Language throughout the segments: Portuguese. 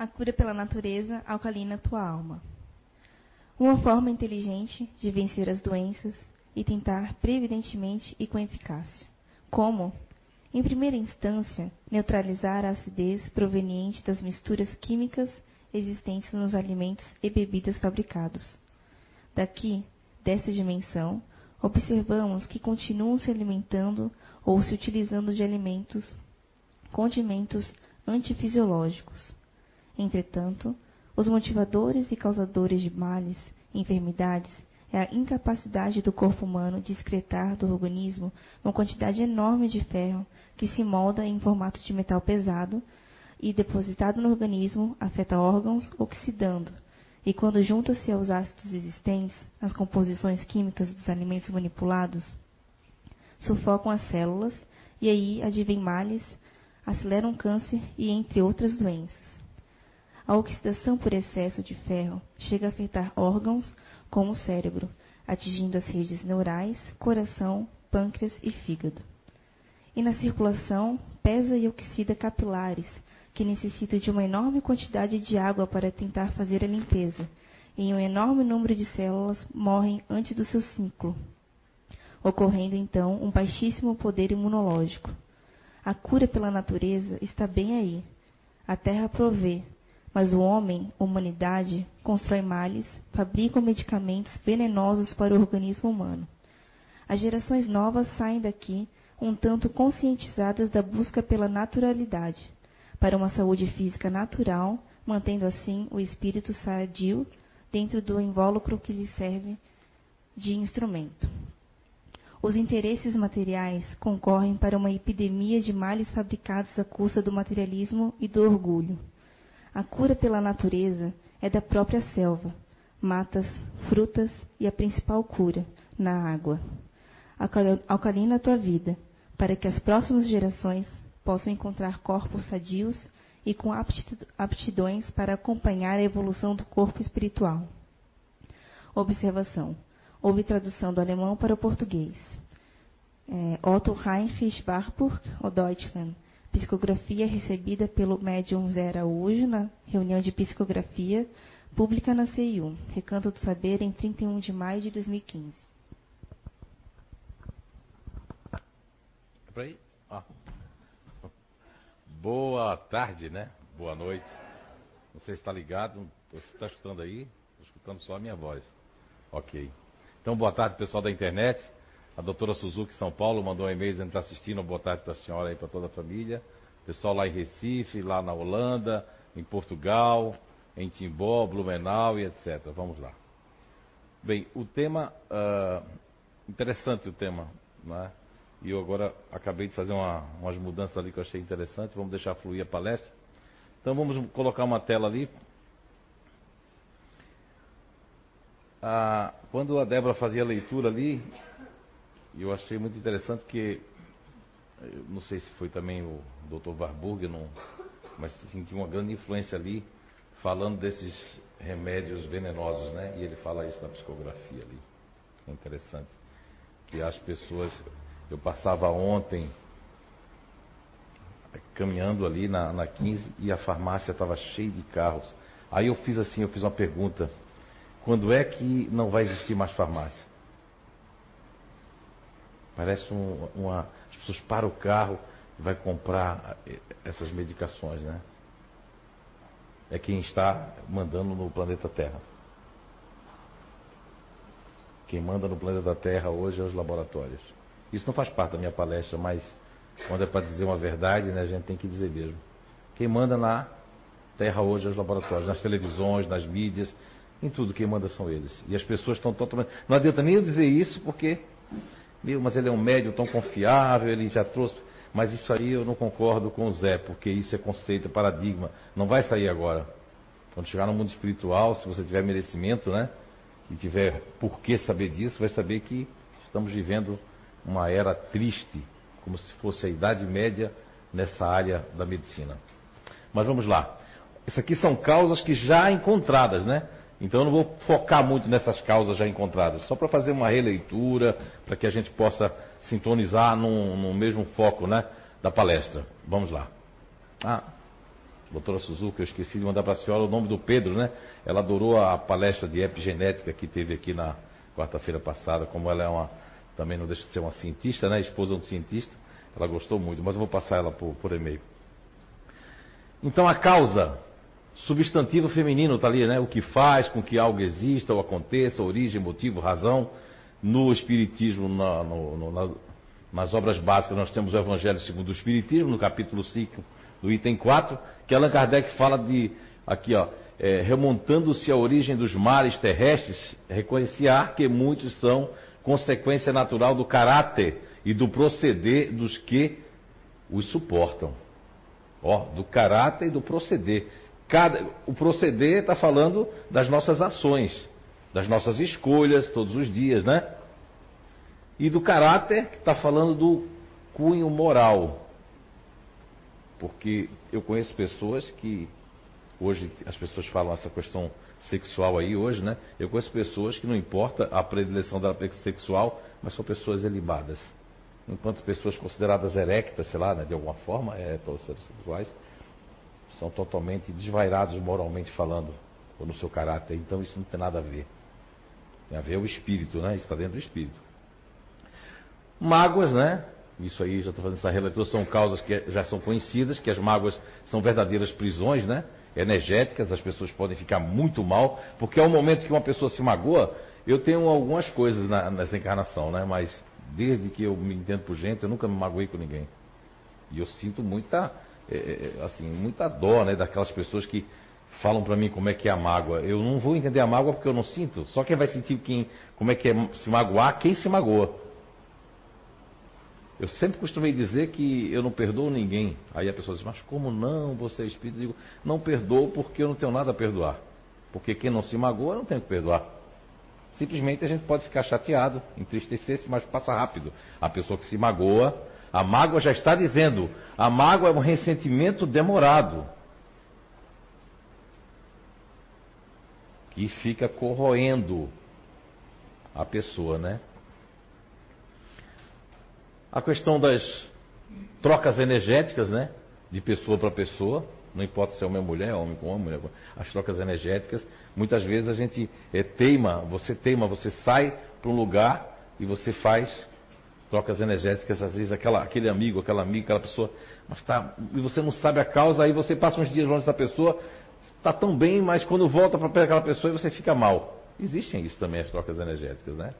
A cura pela natureza alcalina tua alma. Uma forma inteligente de vencer as doenças e tentar previdentemente e com eficácia. Como? Em primeira instância, neutralizar a acidez proveniente das misturas químicas existentes nos alimentos e bebidas fabricados. Daqui, dessa dimensão, observamos que continuam se alimentando ou se utilizando de alimentos, condimentos antifisiológicos. Entretanto, os motivadores e causadores de males enfermidades é a incapacidade do corpo humano de excretar do organismo uma quantidade enorme de ferro que se molda em formato de metal pesado e depositado no organismo afeta órgãos oxidando e quando junta-se aos ácidos existentes nas composições químicas dos alimentos manipulados sufocam as células e aí advêm males, aceleram o câncer e entre outras doenças. A oxidação por excesso de ferro chega a afetar órgãos como o cérebro, atingindo as redes neurais, coração, pâncreas e fígado. E na circulação, pesa e oxida capilares, que necessitam de uma enorme quantidade de água para tentar fazer a limpeza, e um enorme número de células morrem antes do seu ciclo, ocorrendo então um baixíssimo poder imunológico. A cura pela natureza está bem aí. A terra provê, mas o homem, humanidade, constrói males, fabrica medicamentos venenosos para o organismo humano. As gerações novas saem daqui um tanto conscientizadas da busca pela naturalidade, para uma saúde física natural, mantendo assim o espírito sadio dentro do invólucro que lhe serve de instrumento. Os interesses materiais concorrem para uma epidemia de males fabricados à custa do materialismo e do orgulho. A cura pela natureza é da própria selva, matas, frutas e a principal cura, na água. Alcalina a tua vida, para que as próximas gerações possam encontrar corpos sadios e com aptidões para acompanhar a evolução do corpo espiritual. Observação. Houve tradução do alemão para o português. É, Otto Heinrich Warburg, o Deutschland, Psicografia recebida pelo médium Zé Araújo na reunião de psicografia pública na CIU, Recanto do Saber, em 31 de maio de 2015. É ah. Boa tarde, né? Boa noite. Você está ligado? Está escutando aí? Estou escutando só a minha voz. Ok. Então, boa tarde, pessoal da internet. A doutora Suzuki São Paulo mandou um e-mail dizendo que está assistindo. Boa tarde para a senhora e para toda a família. Pessoal lá em Recife, lá na Holanda, em Portugal, em Timbó, Blumenau e etc. Vamos lá. Bem, o tema. Uh, interessante o tema, né? E eu agora acabei de fazer uma, umas mudanças ali que eu achei interessante. Vamos deixar fluir a palestra. Então vamos colocar uma tela ali. Ah, quando a Débora fazia a leitura ali, eu achei muito interessante que, não sei se foi também o Dr. Warburg, não, mas senti uma grande influência ali, falando desses remédios venenosos, né? E ele fala isso na psicografia ali. É interessante. Que as pessoas. Eu passava ontem caminhando ali na, na 15 e a farmácia estava cheia de carros. Aí eu fiz assim, eu fiz uma pergunta. Quando é que não vai existir mais farmácia? Parece um, uma. As pessoas param o carro e vai comprar eh, essas medicações, né? É quem está mandando no planeta Terra. Quem manda no planeta Terra hoje é os laboratórios. Isso não faz parte da minha palestra, mas quando é para dizer uma verdade, né, a gente tem que dizer mesmo. Quem manda na Terra hoje é os laboratórios, nas televisões, nas mídias, em tudo quem manda são eles. E as pessoas estão totalmente. Não adianta nem eu dizer isso, porque meu, mas ele é um médium tão confiável, ele já trouxe. Mas isso aí eu não concordo com o Zé, porque isso é conceito, é paradigma. Não vai sair agora. Quando chegar no mundo espiritual, se você tiver merecimento, né? E tiver por que saber disso, vai saber que estamos vivendo uma era triste, como se fosse a Idade Média nessa área da medicina. Mas vamos lá. Isso aqui são causas que já encontradas, né? Então eu não vou focar muito nessas causas já encontradas, só para fazer uma releitura, para que a gente possa sintonizar no, no mesmo foco né, da palestra. Vamos lá. Ah, doutora Suzuka, eu esqueci de mandar para a senhora o nome do Pedro, né? Ela adorou a palestra de epigenética que teve aqui na quarta-feira passada, como ela é uma, também não deixa de ser uma cientista, né? Esposa de um cientista, ela gostou muito, mas eu vou passar ela por, por e-mail. Então a causa, substantivo feminino está ali, né? O que faz com que algo exista ou aconteça, origem, motivo, razão. No Espiritismo, na, no, na, nas obras básicas, nós temos o Evangelho segundo o Espiritismo, no capítulo 5, do item 4, que Allan Kardec fala de, aqui ó, é, remontando-se à origem dos mares terrestres, reconhecer que muitos são consequência natural do caráter e do proceder dos que os suportam. Ó, do caráter e do proceder. Cada, o proceder está falando das nossas ações, das nossas escolhas todos os dias, né? E do caráter, que está falando do cunho moral. Porque eu conheço pessoas que, hoje as pessoas falam essa questão sexual aí hoje, né? Eu conheço pessoas que não importa a predileção da sexual, mas são pessoas elibadas enquanto pessoas consideradas erectas, sei lá, né, de alguma forma, é, sexuais, são totalmente desvairados moralmente falando, ou no seu caráter. Então isso não tem nada a ver. Tem a ver o espírito, né? Isso está dentro do espírito. Mágoas, né? Isso aí, já estou fazendo essa releitura, são causas que já são conhecidas, que as mágoas são verdadeiras prisões, né? Energéticas, as pessoas podem ficar muito mal, porque ao momento que uma pessoa se magoa, eu tenho algumas coisas na, nessa encarnação, né? Mas desde que eu me entendo por gente, eu nunca me magoei com ninguém. E eu sinto muita, é, é, é, assim, muita dó, né, daquelas pessoas que falam para mim como é que é a mágoa. Eu não vou entender a mágoa porque eu não sinto. Só quem vai sentir quem, como é que é se magoar, quem se magoa. Eu sempre costumei dizer que eu não perdoo ninguém. Aí a pessoa diz, mas como não? Você é espírito? Eu digo, não perdoo porque eu não tenho nada a perdoar. Porque quem não se magoa, não tem que perdoar. Simplesmente a gente pode ficar chateado, entristecer-se, mas passa rápido. A pessoa que se magoa, a mágoa já está dizendo, a mágoa é um ressentimento demorado. Que fica corroendo a pessoa, né? A questão das trocas energéticas, né? De pessoa para pessoa. Não importa se é homem ou mulher, homem com homem, mulher com As trocas energéticas. Muitas vezes a gente é, teima, você teima, você sai para um lugar e você faz trocas energéticas, às vezes aquela, aquele amigo, aquela amiga, aquela pessoa, mas tá, e você não sabe a causa, aí você passa uns dias longe da pessoa, está tão bem, mas quando volta para perto daquela pessoa você fica mal. Existem isso também, as trocas energéticas, né?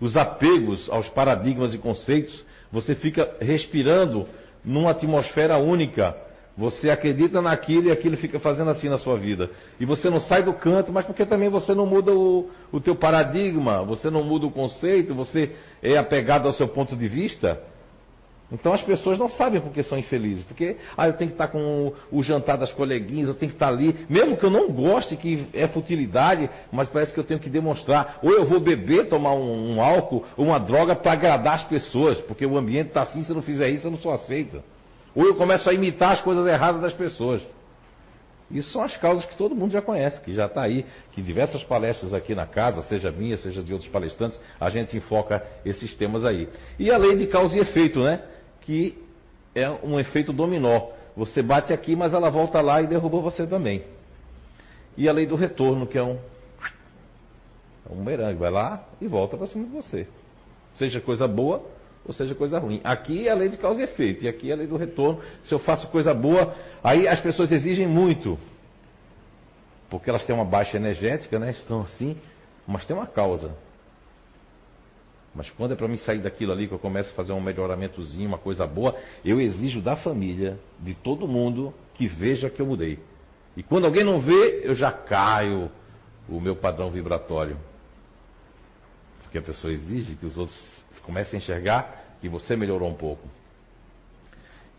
Os apegos aos paradigmas e conceitos, você fica respirando numa atmosfera única você acredita naquilo e aquilo fica fazendo assim na sua vida. E você não sai do canto, mas porque também você não muda o, o teu paradigma, você não muda o conceito, você é apegado ao seu ponto de vista. Então as pessoas não sabem porque são infelizes. Porque, ah, eu tenho que estar com o, o jantar das coleguinhas, eu tenho que estar ali. Mesmo que eu não goste, que é futilidade, mas parece que eu tenho que demonstrar. Ou eu vou beber, tomar um, um álcool, uma droga para agradar as pessoas. Porque o ambiente está assim, se eu não fizer isso, eu não sou aceita. Ou eu começo a imitar as coisas erradas das pessoas. Isso são as causas que todo mundo já conhece, que já está aí, que diversas palestras aqui na casa, seja minha, seja de outros palestrantes, a gente enfoca esses temas aí. E a lei de causa e efeito, né? Que é um efeito dominó. Você bate aqui, mas ela volta lá e derruba você também. E a lei do retorno, que é um, é um merangue, vai lá e volta para cima de você. Seja coisa boa ou seja coisa ruim. Aqui é a lei de causa e efeito, e aqui é a lei do retorno. Se eu faço coisa boa, aí as pessoas exigem muito, porque elas têm uma baixa energética, né? Estão assim, mas tem uma causa. Mas quando é para mim sair daquilo ali, que eu começo a fazer um melhoramentozinho, uma coisa boa, eu exijo da família, de todo mundo, que veja que eu mudei. E quando alguém não vê, eu já caio o meu padrão vibratório. Porque a pessoa exige que os outros Comece a enxergar que você melhorou um pouco.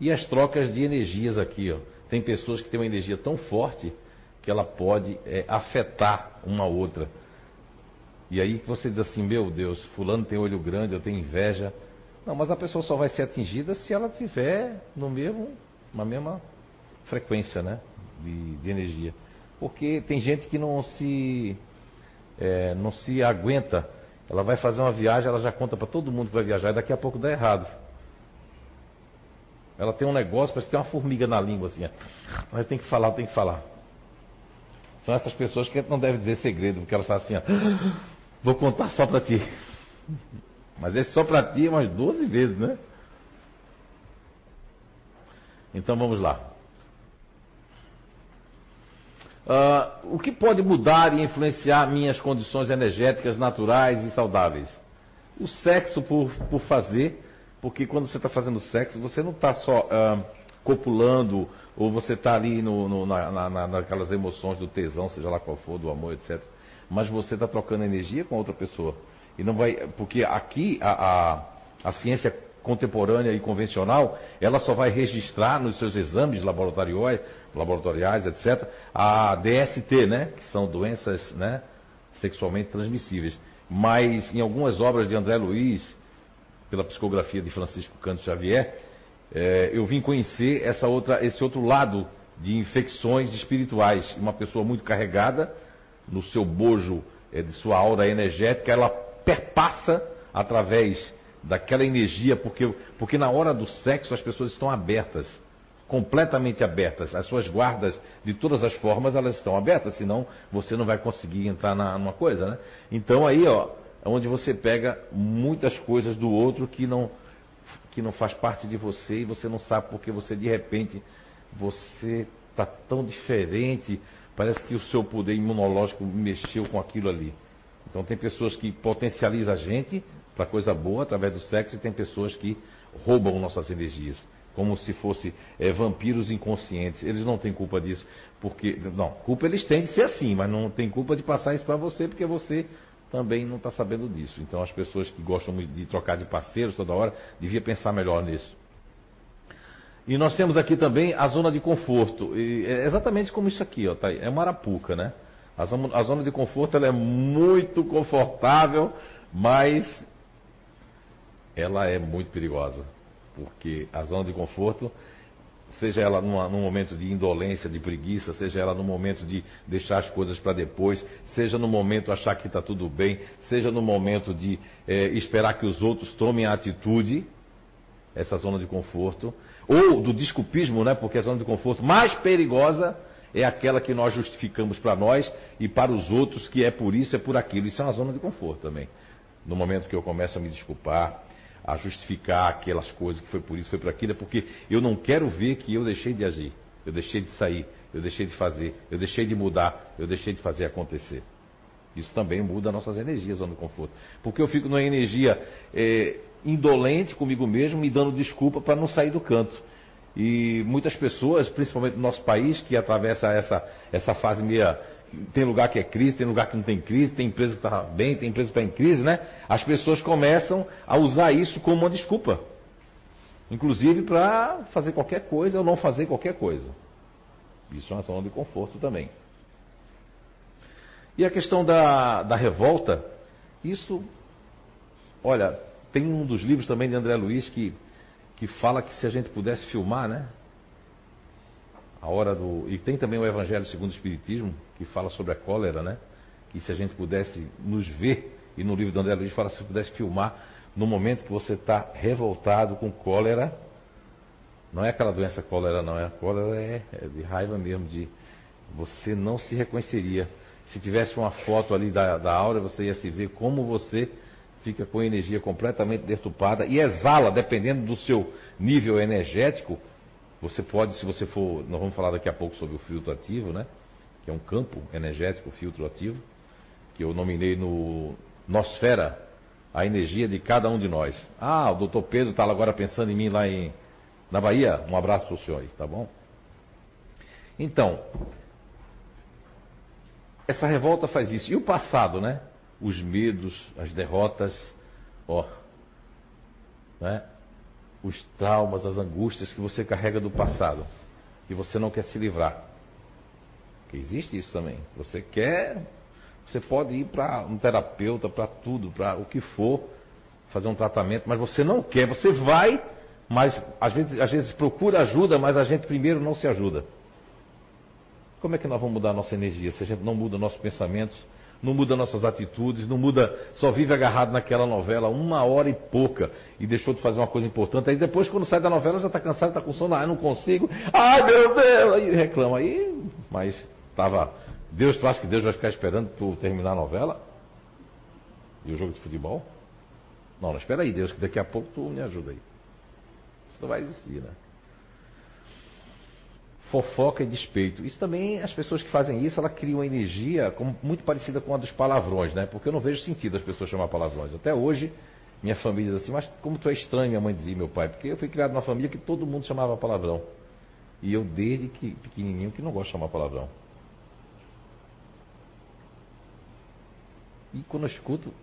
E as trocas de energias aqui, ó. Tem pessoas que têm uma energia tão forte que ela pode é, afetar uma outra. E aí você diz assim, meu Deus, fulano tem olho grande, eu tenho inveja. Não, mas a pessoa só vai ser atingida se ela tiver no mesmo, na mesma frequência, né, de, de energia. Porque tem gente que não se é, não se aguenta ela vai fazer uma viagem, ela já conta para todo mundo que vai viajar e daqui a pouco dá errado. Ela tem um negócio, parece que tem uma formiga na língua assim. Mas tem que falar, tem que falar. São essas pessoas que não deve dizer segredo, porque elas falam assim, ó, vou contar só para ti. Mas esse só para ti é umas 12 vezes, né? Então vamos lá. Uh, o que pode mudar e influenciar minhas condições energéticas naturais e saudáveis? O sexo por, por fazer, porque quando você está fazendo sexo, você não está só uh, copulando, ou você está ali no, no, na, na, naquelas emoções do tesão, seja lá qual for, do amor, etc. Mas você está trocando energia com outra pessoa. E não vai. Porque aqui a, a, a ciência contemporânea e convencional, ela só vai registrar nos seus exames laboratoriais, laboratoriais etc., a DST, né? Que são doenças né, sexualmente transmissíveis. Mas em algumas obras de André Luiz, pela psicografia de Francisco Canto Xavier, é, eu vim conhecer essa outra, esse outro lado de infecções espirituais. Uma pessoa muito carregada no seu bojo é, de sua aura energética, ela perpassa através daquela energia, porque, porque na hora do sexo as pessoas estão abertas, completamente abertas. As suas guardas, de todas as formas, elas estão abertas, senão você não vai conseguir entrar na, numa coisa, né? Então aí, ó, é onde você pega muitas coisas do outro que não, que não faz parte de você e você não sabe porque você, de repente, você está tão diferente, parece que o seu poder imunológico mexeu com aquilo ali. Então tem pessoas que potencializam a gente para coisa boa através do sexo e tem pessoas que roubam nossas energias, como se fossem é, vampiros inconscientes. Eles não têm culpa disso, porque não, culpa eles têm de ser assim, mas não tem culpa de passar isso para você, porque você também não está sabendo disso. Então as pessoas que gostam de trocar de parceiros toda hora, devia pensar melhor nisso. E nós temos aqui também a zona de conforto. É exatamente como isso aqui, ó, tá. É uma arapuca, né? A zona de conforto ela é muito confortável, mas ela é muito perigosa, porque a zona de conforto, seja ela numa, num momento de indolência, de preguiça, seja ela no momento de deixar as coisas para depois, seja no momento achar que está tudo bem, seja no momento de é, esperar que os outros tomem a atitude, essa zona de conforto, ou do desculpismo, né, porque a zona de conforto mais perigosa é aquela que nós justificamos para nós e para os outros que é por isso, é por aquilo. Isso é uma zona de conforto também. No momento que eu começo a me desculpar, a justificar aquelas coisas que foi por isso, foi por aquilo, é porque eu não quero ver que eu deixei de agir, eu deixei de sair, eu deixei de fazer, eu deixei de mudar, eu deixei de fazer acontecer. Isso também muda nossas energias no conforto. Porque eu fico numa energia é, indolente comigo mesmo, me dando desculpa para não sair do canto. E muitas pessoas, principalmente no nosso país, que atravessa essa, essa fase meia tem lugar que é crise, tem lugar que não tem crise, tem empresa que está bem, tem empresa que está em crise, né? As pessoas começam a usar isso como uma desculpa. Inclusive para fazer qualquer coisa ou não fazer qualquer coisa. Isso é uma zona de conforto também. E a questão da, da revolta, isso, olha, tem um dos livros também de André Luiz que, que fala que se a gente pudesse filmar, né? A hora do. E tem também o Evangelho segundo o Espiritismo, que fala sobre a cólera, né? Que se a gente pudesse nos ver, e no livro do André Luiz fala se pudesse filmar, no momento que você está revoltado com cólera, não é aquela doença cólera, não, é a cólera é, é de raiva mesmo, de você não se reconheceria. Se tivesse uma foto ali da, da aura, você ia se ver como você fica com energia completamente deturpada e exala, dependendo do seu nível energético, você pode, se você for, nós vamos falar daqui a pouco sobre o filtro ativo, né? Que é um campo energético, filtro ativo, que eu nominei no Nosfera, a energia de cada um de nós. Ah, o doutor Pedro está agora pensando em mim lá em, na Bahia. Um abraço para o senhor aí, tá bom? Então, essa revolta faz isso. E o passado, né? Os medos, as derrotas, ó, né? Os traumas, as angústias que você carrega do passado e você não quer se livrar. Porque existe isso também. Você quer, você pode ir para um terapeuta, para tudo, para o que for, fazer um tratamento, mas você não quer, você vai, mas às vezes, às vezes procura ajuda, mas a gente primeiro não se ajuda. Como é que nós vamos mudar a nossa energia se a gente não muda nossos pensamentos, não muda nossas atitudes, não muda, só vive agarrado naquela novela uma hora e pouca e deixou de fazer uma coisa importante. Aí depois, quando sai da novela, já está cansado, está com sono, ah, não consigo, ai meu Deus, aí reclama. Aí, mas estava. Deus, tu acha que Deus vai ficar esperando tu terminar a novela? E o jogo de futebol? Não, não, espera aí, Deus, que daqui a pouco tu me ajuda aí. Isso não vai existir, né? Fofoca e despeito. Isso também, as pessoas que fazem isso, ela criam uma energia como, muito parecida com a dos palavrões, né? Porque eu não vejo sentido as pessoas chamar palavrões. Até hoje, minha família diz assim, mas como tu é estranho, minha mãe dizia, meu pai, porque eu fui criado numa família que todo mundo chamava palavrão. E eu, desde que pequenininho, que não gosto de chamar palavrão. E quando eu escuto,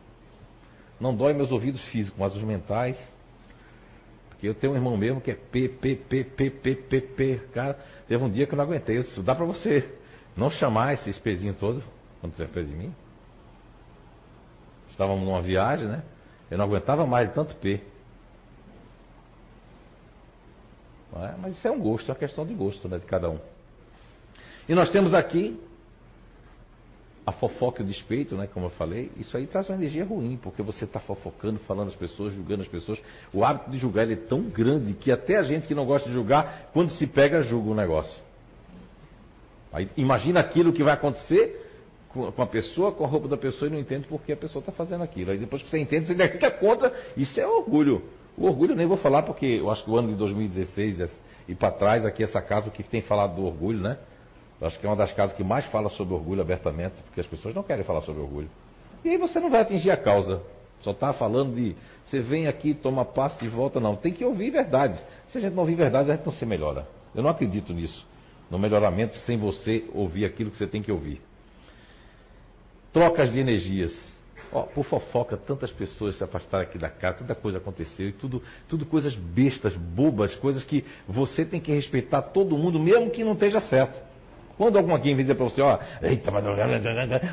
não dói meus ouvidos físicos, mas os mentais. Porque eu tenho um irmão mesmo que é P, P, P, P, P, P, P. Cara, teve um dia que eu não aguentei. Isso dá pra você não chamar esses pezinhos todos quando é perto de mim. Estávamos numa viagem, né? Eu não aguentava mais de tanto P. É? Mas isso é um gosto, é uma questão de gosto né, de cada um. E nós temos aqui a fofoca e o despeito, né, como eu falei, isso aí traz uma energia ruim, porque você está fofocando, falando as pessoas, julgando as pessoas. O hábito de julgar é tão grande que até a gente que não gosta de julgar, quando se pega, julga o negócio. Aí, imagina aquilo que vai acontecer com a pessoa, com a roupa da pessoa e não entende por que a pessoa está fazendo aquilo. Aí depois que você entende, você fica contra. Isso é orgulho. O orgulho eu nem vou falar, porque eu acho que o ano de 2016 e para trás, aqui essa casa, o que tem falado do orgulho, né? Eu acho que é uma das casas que mais fala sobre orgulho abertamente, porque as pessoas não querem falar sobre orgulho. E aí você não vai atingir a causa. Só está falando de você vem aqui, toma passe e volta, não. Tem que ouvir verdades. Se a gente não ouvir verdades, a gente não se melhora. Eu não acredito nisso. No melhoramento sem você ouvir aquilo que você tem que ouvir. Trocas de energias. Oh, por fofoca, tantas pessoas se afastaram aqui da casa, tanta coisa aconteceu, e tudo, tudo coisas bestas, bobas, coisas que você tem que respeitar todo mundo, mesmo que não esteja certo. Quando alguém vem dizer para você, ó, eita, mas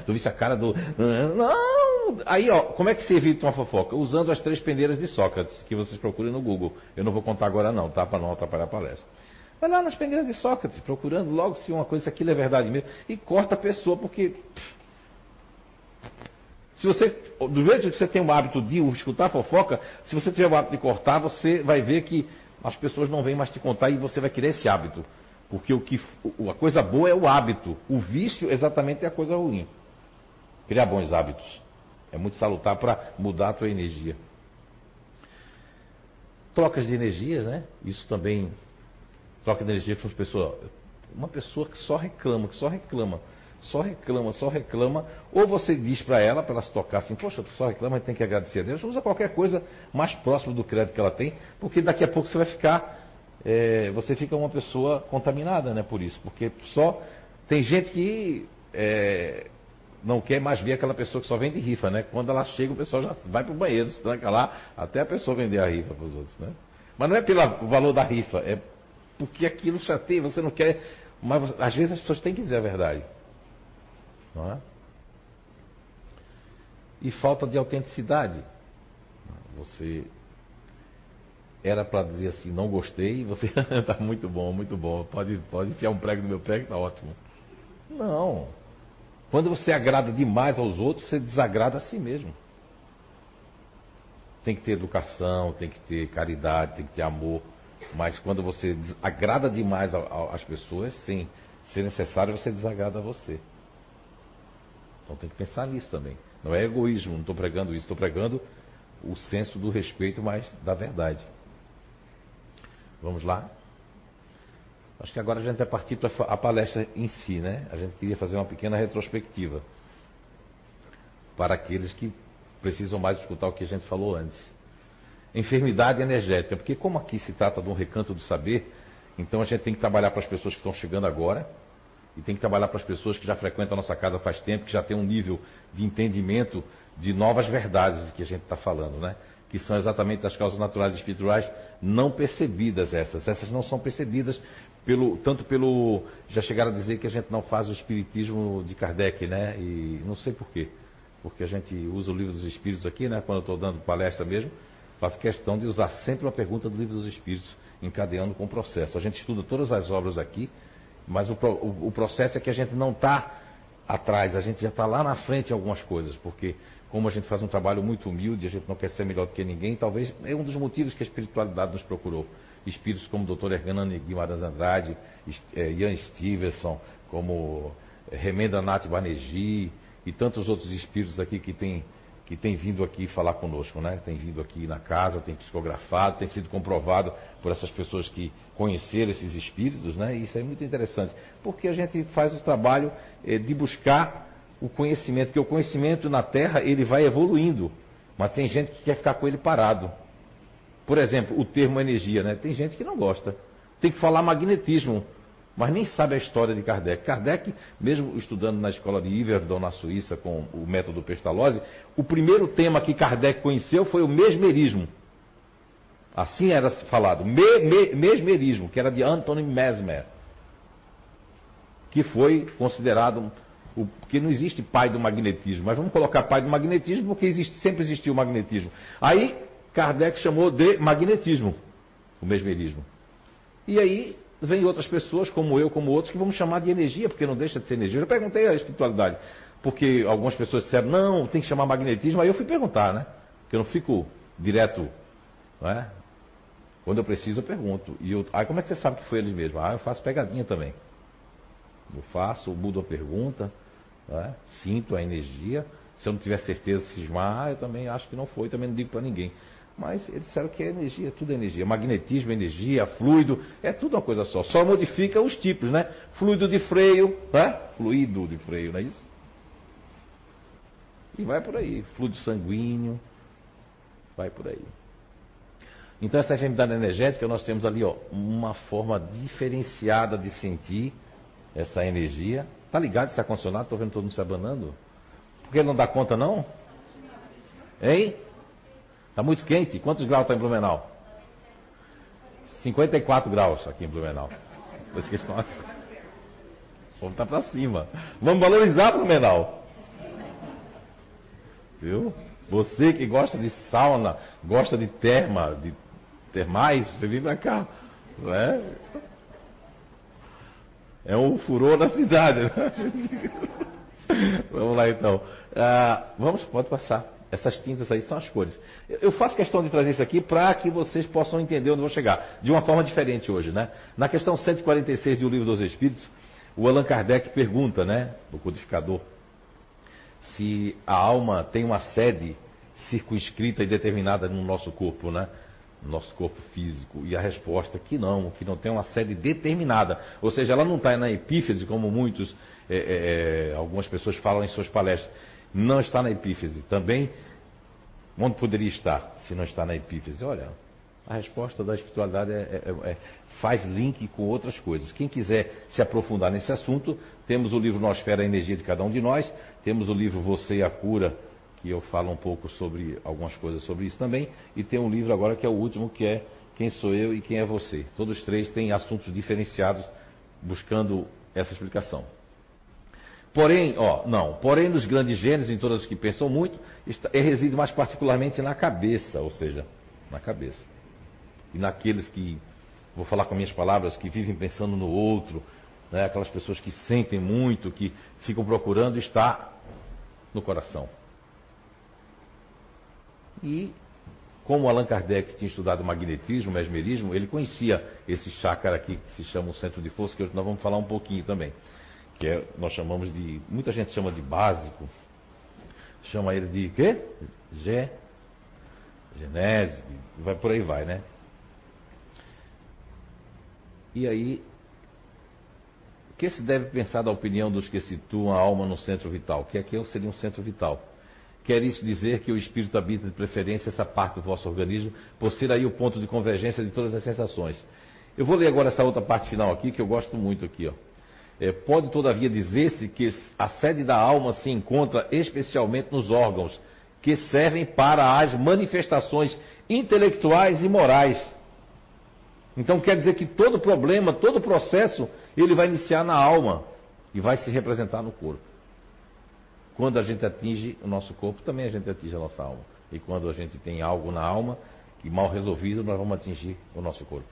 tu viste a cara do. Não! Aí, ó, como é que se evita uma fofoca? Usando as três peneiras de Sócrates, que vocês procurem no Google. Eu não vou contar agora, não, tá? Para não atrapalhar a palestra. Vai lá nas peneiras de Sócrates, procurando logo se uma coisa, aquilo é verdade mesmo, e corta a pessoa, porque. Se você, do jeito que você tem o hábito de escutar fofoca, se você tiver o hábito de cortar, você vai ver que as pessoas não vêm mais te contar e você vai querer esse hábito. Porque o que, a coisa boa é o hábito. O vício exatamente é a coisa ruim. Criar bons hábitos. É muito salutar para mudar a tua energia. Trocas de energias, né? Isso também. Troca de energia com as pessoas. Uma pessoa que só reclama, que só reclama, só reclama, só reclama. Ou você diz para ela, para ela se tocar assim, poxa, tu só reclama, tem que agradecer a Deus. Usa qualquer coisa mais próximo do crédito que ela tem, porque daqui a pouco você vai ficar é, você fica uma pessoa contaminada né, por isso. Porque só tem gente que é, não quer mais ver aquela pessoa que só vende rifa, né? Quando ela chega, o pessoal já vai para o banheiro, se tranca lá, até a pessoa vender a rifa para os outros, né? Mas não é pelo valor da rifa, é porque aquilo chateia, você não quer. Mas às vezes as pessoas têm que dizer a verdade. Não é? E falta de autenticidade. Você era para dizer assim, não gostei, você está muito bom, muito bom, pode, pode enfiar um prego no meu pé que está ótimo. Não. Quando você agrada demais aos outros, você desagrada a si mesmo. Tem que ter educação, tem que ter caridade, tem que ter amor. Mas quando você agrada demais às pessoas, sem ser necessário, você desagrada a você. Então tem que pensar nisso também. Não é egoísmo, não estou pregando isso, estou pregando o senso do respeito, mas da verdade. Vamos lá? Acho que agora a gente vai partir para a palestra em si, né? A gente queria fazer uma pequena retrospectiva para aqueles que precisam mais escutar o que a gente falou antes. Enfermidade energética, porque como aqui se trata de um recanto do saber, então a gente tem que trabalhar para as pessoas que estão chegando agora e tem que trabalhar para as pessoas que já frequentam a nossa casa faz tempo, que já têm um nível de entendimento de novas verdades que a gente está falando, né? Que são exatamente as causas naturais e espirituais não percebidas essas. Essas não são percebidas pelo, tanto pelo. Já chegaram a dizer que a gente não faz o espiritismo de Kardec, né? E não sei porquê. Porque a gente usa o livro dos espíritos aqui, né? Quando eu estou dando palestra mesmo, faço questão de usar sempre uma pergunta do livro dos espíritos, encadeando com o processo. A gente estuda todas as obras aqui, mas o, o, o processo é que a gente não está atrás, a gente já está lá na frente em algumas coisas, porque como a gente faz um trabalho muito humilde, a gente não quer ser melhor do que ninguém, talvez é um dos motivos que a espiritualidade nos procurou. Espíritos como o Dr. Hernani Guimarães Andrade, eh, Ian Stevenson, como eh, Remenda Nath Banerjee e tantos outros espíritos aqui que têm que tem vindo aqui falar conosco, né? Tem vindo aqui na casa, tem psicografado, tem sido comprovado por essas pessoas que conheceram esses espíritos, né? E isso é muito interessante, porque a gente faz o trabalho eh, de buscar o conhecimento, que o conhecimento na Terra ele vai evoluindo, mas tem gente que quer ficar com ele parado. Por exemplo, o termo energia, né? Tem gente que não gosta. Tem que falar magnetismo mas nem sabe a história de Kardec. Kardec, mesmo estudando na escola de Iverdon, na Suíça, com o método Pestalozzi, o primeiro tema que Kardec conheceu foi o mesmerismo. Assim era falado, me, me, mesmerismo, que era de Anthony Mesmer, que foi considerado o, porque não existe pai do magnetismo, mas vamos colocar pai do magnetismo porque existe, sempre existiu o magnetismo. Aí Kardec chamou de magnetismo, o mesmerismo. E aí vem outras pessoas, como eu, como outros, que vamos chamar de energia, porque não deixa de ser energia. Eu perguntei à espiritualidade, porque algumas pessoas disseram, não, tem que chamar magnetismo. Aí eu fui perguntar, né? Porque eu não fico direto, não é? Quando eu preciso, eu pergunto. E eu, aí como é que você sabe que foi eles mesmos? Ah, eu faço pegadinha também. Eu faço, mudo a pergunta, é? sinto a energia. Se eu não tiver certeza, cismar, ah, eu também acho que não foi, também não digo para ninguém. Mas eles disseram que é energia, tudo é energia. Magnetismo, energia, fluido, é tudo uma coisa só. Só modifica os tipos, né? Fluido de freio, né? Fluido de freio, não é isso? E vai por aí. Fluido sanguíneo, vai por aí. Então essa enfermidade energética, nós temos ali ó, uma forma diferenciada de sentir essa energia. Tá ligado esse ar-condicionado? Estou vendo todo mundo se abanando. Porque não dá conta não? Hein? Está muito quente. Quantos graus está em Blumenau? 54 graus aqui em Blumenau. Vocês que estão Vamos estar para cima. Vamos valorizar Blumenau. Viu? Você que gosta de sauna, gosta de terma, de termais, você vem para cá. Não é? É um furor na cidade. Né? vamos lá então. Ah, vamos, pode passar. Essas tintas aí são as cores. Eu faço questão de trazer isso aqui para que vocês possam entender onde vou chegar. De uma forma diferente hoje, né? Na questão 146 do Livro dos Espíritos, o Allan Kardec pergunta, né, do codificador, se a alma tem uma sede circunscrita e determinada no nosso corpo, né? No nosso corpo físico. E a resposta é que não, que não tem uma sede determinada. Ou seja, ela não está na epífise, como muitos, é, é, algumas pessoas falam em suas palestras não está na epífise. Também, onde poderia estar se não está na epífise? Olha, a resposta da espiritualidade é, é, é, faz link com outras coisas. Quem quiser se aprofundar nesse assunto, temos o livro Nosfera, a Energia de Cada Um de Nós, temos o livro Você e a Cura, que eu falo um pouco sobre algumas coisas sobre isso também, e tem um livro agora que é o último, que é Quem Sou Eu e Quem é Você. Todos três têm assuntos diferenciados buscando essa explicação. Porém, ó, não, porém nos grandes gênios, em todos os que pensam muito, está, é, reside mais particularmente na cabeça, ou seja, na cabeça. E naqueles que, vou falar com minhas palavras, que vivem pensando no outro, né, aquelas pessoas que sentem muito, que ficam procurando, está no coração. E como Allan Kardec tinha estudado magnetismo, mesmerismo, ele conhecia esse chácara aqui que se chama o centro de força, que hoje nós vamos falar um pouquinho também que é, nós chamamos de. Muita gente chama de básico. Chama ele de quê? Gê, genese, vai por aí vai, né? E aí, o que se deve pensar da opinião dos que situam a alma no centro vital? Que aqui seria um centro vital. Quer isso dizer que o espírito habita de preferência essa parte do vosso organismo, por ser aí o ponto de convergência de todas as sensações. Eu vou ler agora essa outra parte final aqui, que eu gosto muito aqui, ó. É, pode, todavia, dizer-se que a sede da alma se encontra especialmente nos órgãos que servem para as manifestações intelectuais e morais. Então quer dizer que todo problema, todo processo, ele vai iniciar na alma e vai se representar no corpo. Quando a gente atinge o nosso corpo, também a gente atinge a nossa alma. E quando a gente tem algo na alma que mal resolvido, nós vamos atingir o nosso corpo.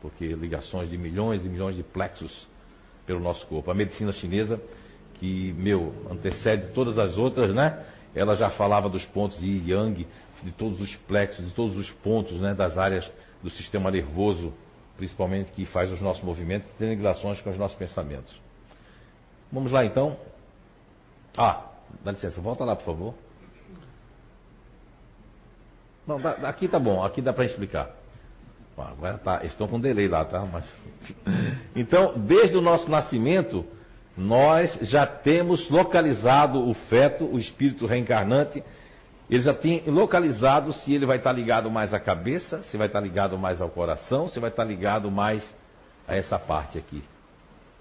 Porque ligações de milhões e milhões de plexos pelo nosso corpo. A medicina chinesa, que, meu, antecede todas as outras, né? Ela já falava dos pontos de Yang, de todos os plexos, de todos os pontos, né? Das áreas do sistema nervoso, principalmente que faz os nossos movimentos, que tem ligações com os nossos pensamentos. Vamos lá então. Ah, dá licença, volta lá, por favor. Não, aqui tá bom, aqui dá para explicar. Agora tá, estão com delay lá, tá? Mas... Então, desde o nosso nascimento, nós já temos localizado o feto, o espírito reencarnante, ele já tem localizado se ele vai estar ligado mais à cabeça, se vai estar ligado mais ao coração, se vai estar ligado mais a essa parte aqui.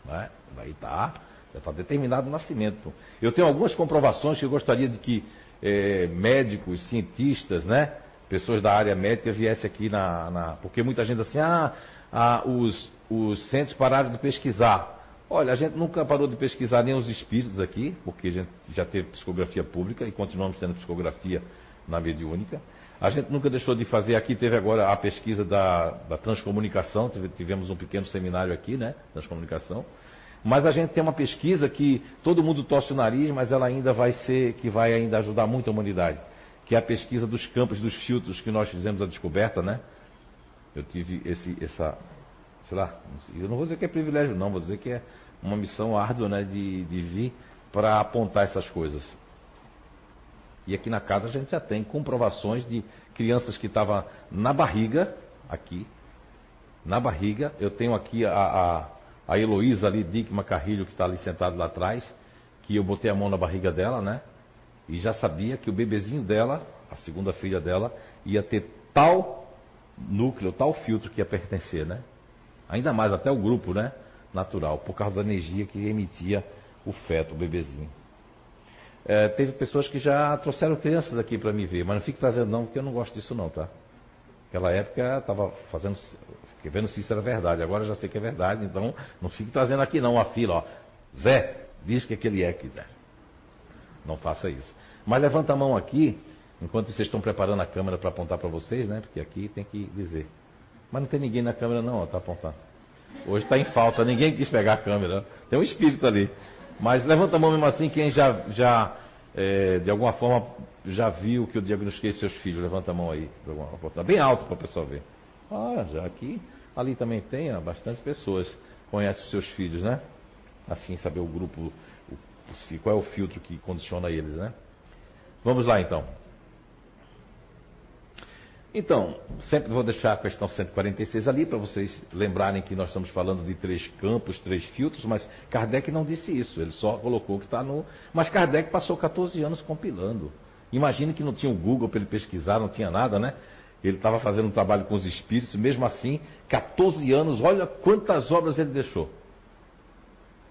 Né? Vai estar, está determinado o nascimento. Eu tenho algumas comprovações que eu gostaria de que é, médicos, cientistas, né? pessoas da área médica viessem aqui na, na. porque muita gente assim, ah, ah os, os centros pararam de pesquisar. Olha, a gente nunca parou de pesquisar nem os espíritos aqui, porque a gente já teve psicografia pública e continuamos tendo psicografia na mediúnica. A gente nunca deixou de fazer, aqui teve agora a pesquisa da, da transcomunicação, tivemos um pequeno seminário aqui, né? Transcomunicação. Mas a gente tem uma pesquisa que todo mundo torce o nariz, mas ela ainda vai ser, que vai ainda ajudar muito a humanidade que é a pesquisa dos campos dos filtros que nós fizemos a descoberta, né? Eu tive esse, essa, sei lá, eu não vou dizer que é privilégio, não, vou dizer que é uma missão árdua, né, de, de vir para apontar essas coisas. E aqui na casa a gente já tem comprovações de crianças que estavam na barriga, aqui, na barriga. Eu tenho aqui a, a, Heloísa ali, Dickma Carrilho, que está ali sentado lá atrás, que eu botei a mão na barriga dela, né? e já sabia que o bebezinho dela, a segunda filha dela, ia ter tal núcleo, tal filtro que ia pertencer, né? Ainda mais até o grupo, né? Natural, por causa da energia que emitia o feto, o bebezinho. É, teve pessoas que já trouxeram crianças aqui para me ver, mas não fique trazendo não, porque eu não gosto disso não, tá? Naquela época estava fazendo, fiquei vendo se isso era verdade, agora já sei que é verdade, então não fique trazendo aqui não a fila, ó. Zé, diz que aquele é, quiser. Não faça isso. Mas levanta a mão aqui, enquanto vocês estão preparando a câmera para apontar para vocês, né? Porque aqui tem que dizer. Mas não tem ninguém na câmera não, está apontando. Hoje está em falta, ninguém quis pegar a câmera. Tem um espírito ali. Mas levanta a mão mesmo assim, quem já, já é, de alguma forma, já viu que eu diagnostiquei seus filhos. Levanta a mão aí. Bem alto para a pessoa ver. Ah, já aqui. Ali também tem, ó, bastante pessoas conhecem os seus filhos, né? Assim, saber o grupo, o, qual é o filtro que condiciona eles, né? Vamos lá então. Então, sempre vou deixar a questão 146 ali para vocês lembrarem que nós estamos falando de três campos, três filtros, mas Kardec não disse isso, ele só colocou que está no. Mas Kardec passou 14 anos compilando. Imagine que não tinha o Google para ele pesquisar, não tinha nada, né? Ele estava fazendo um trabalho com os espíritos, mesmo assim, 14 anos, olha quantas obras ele deixou.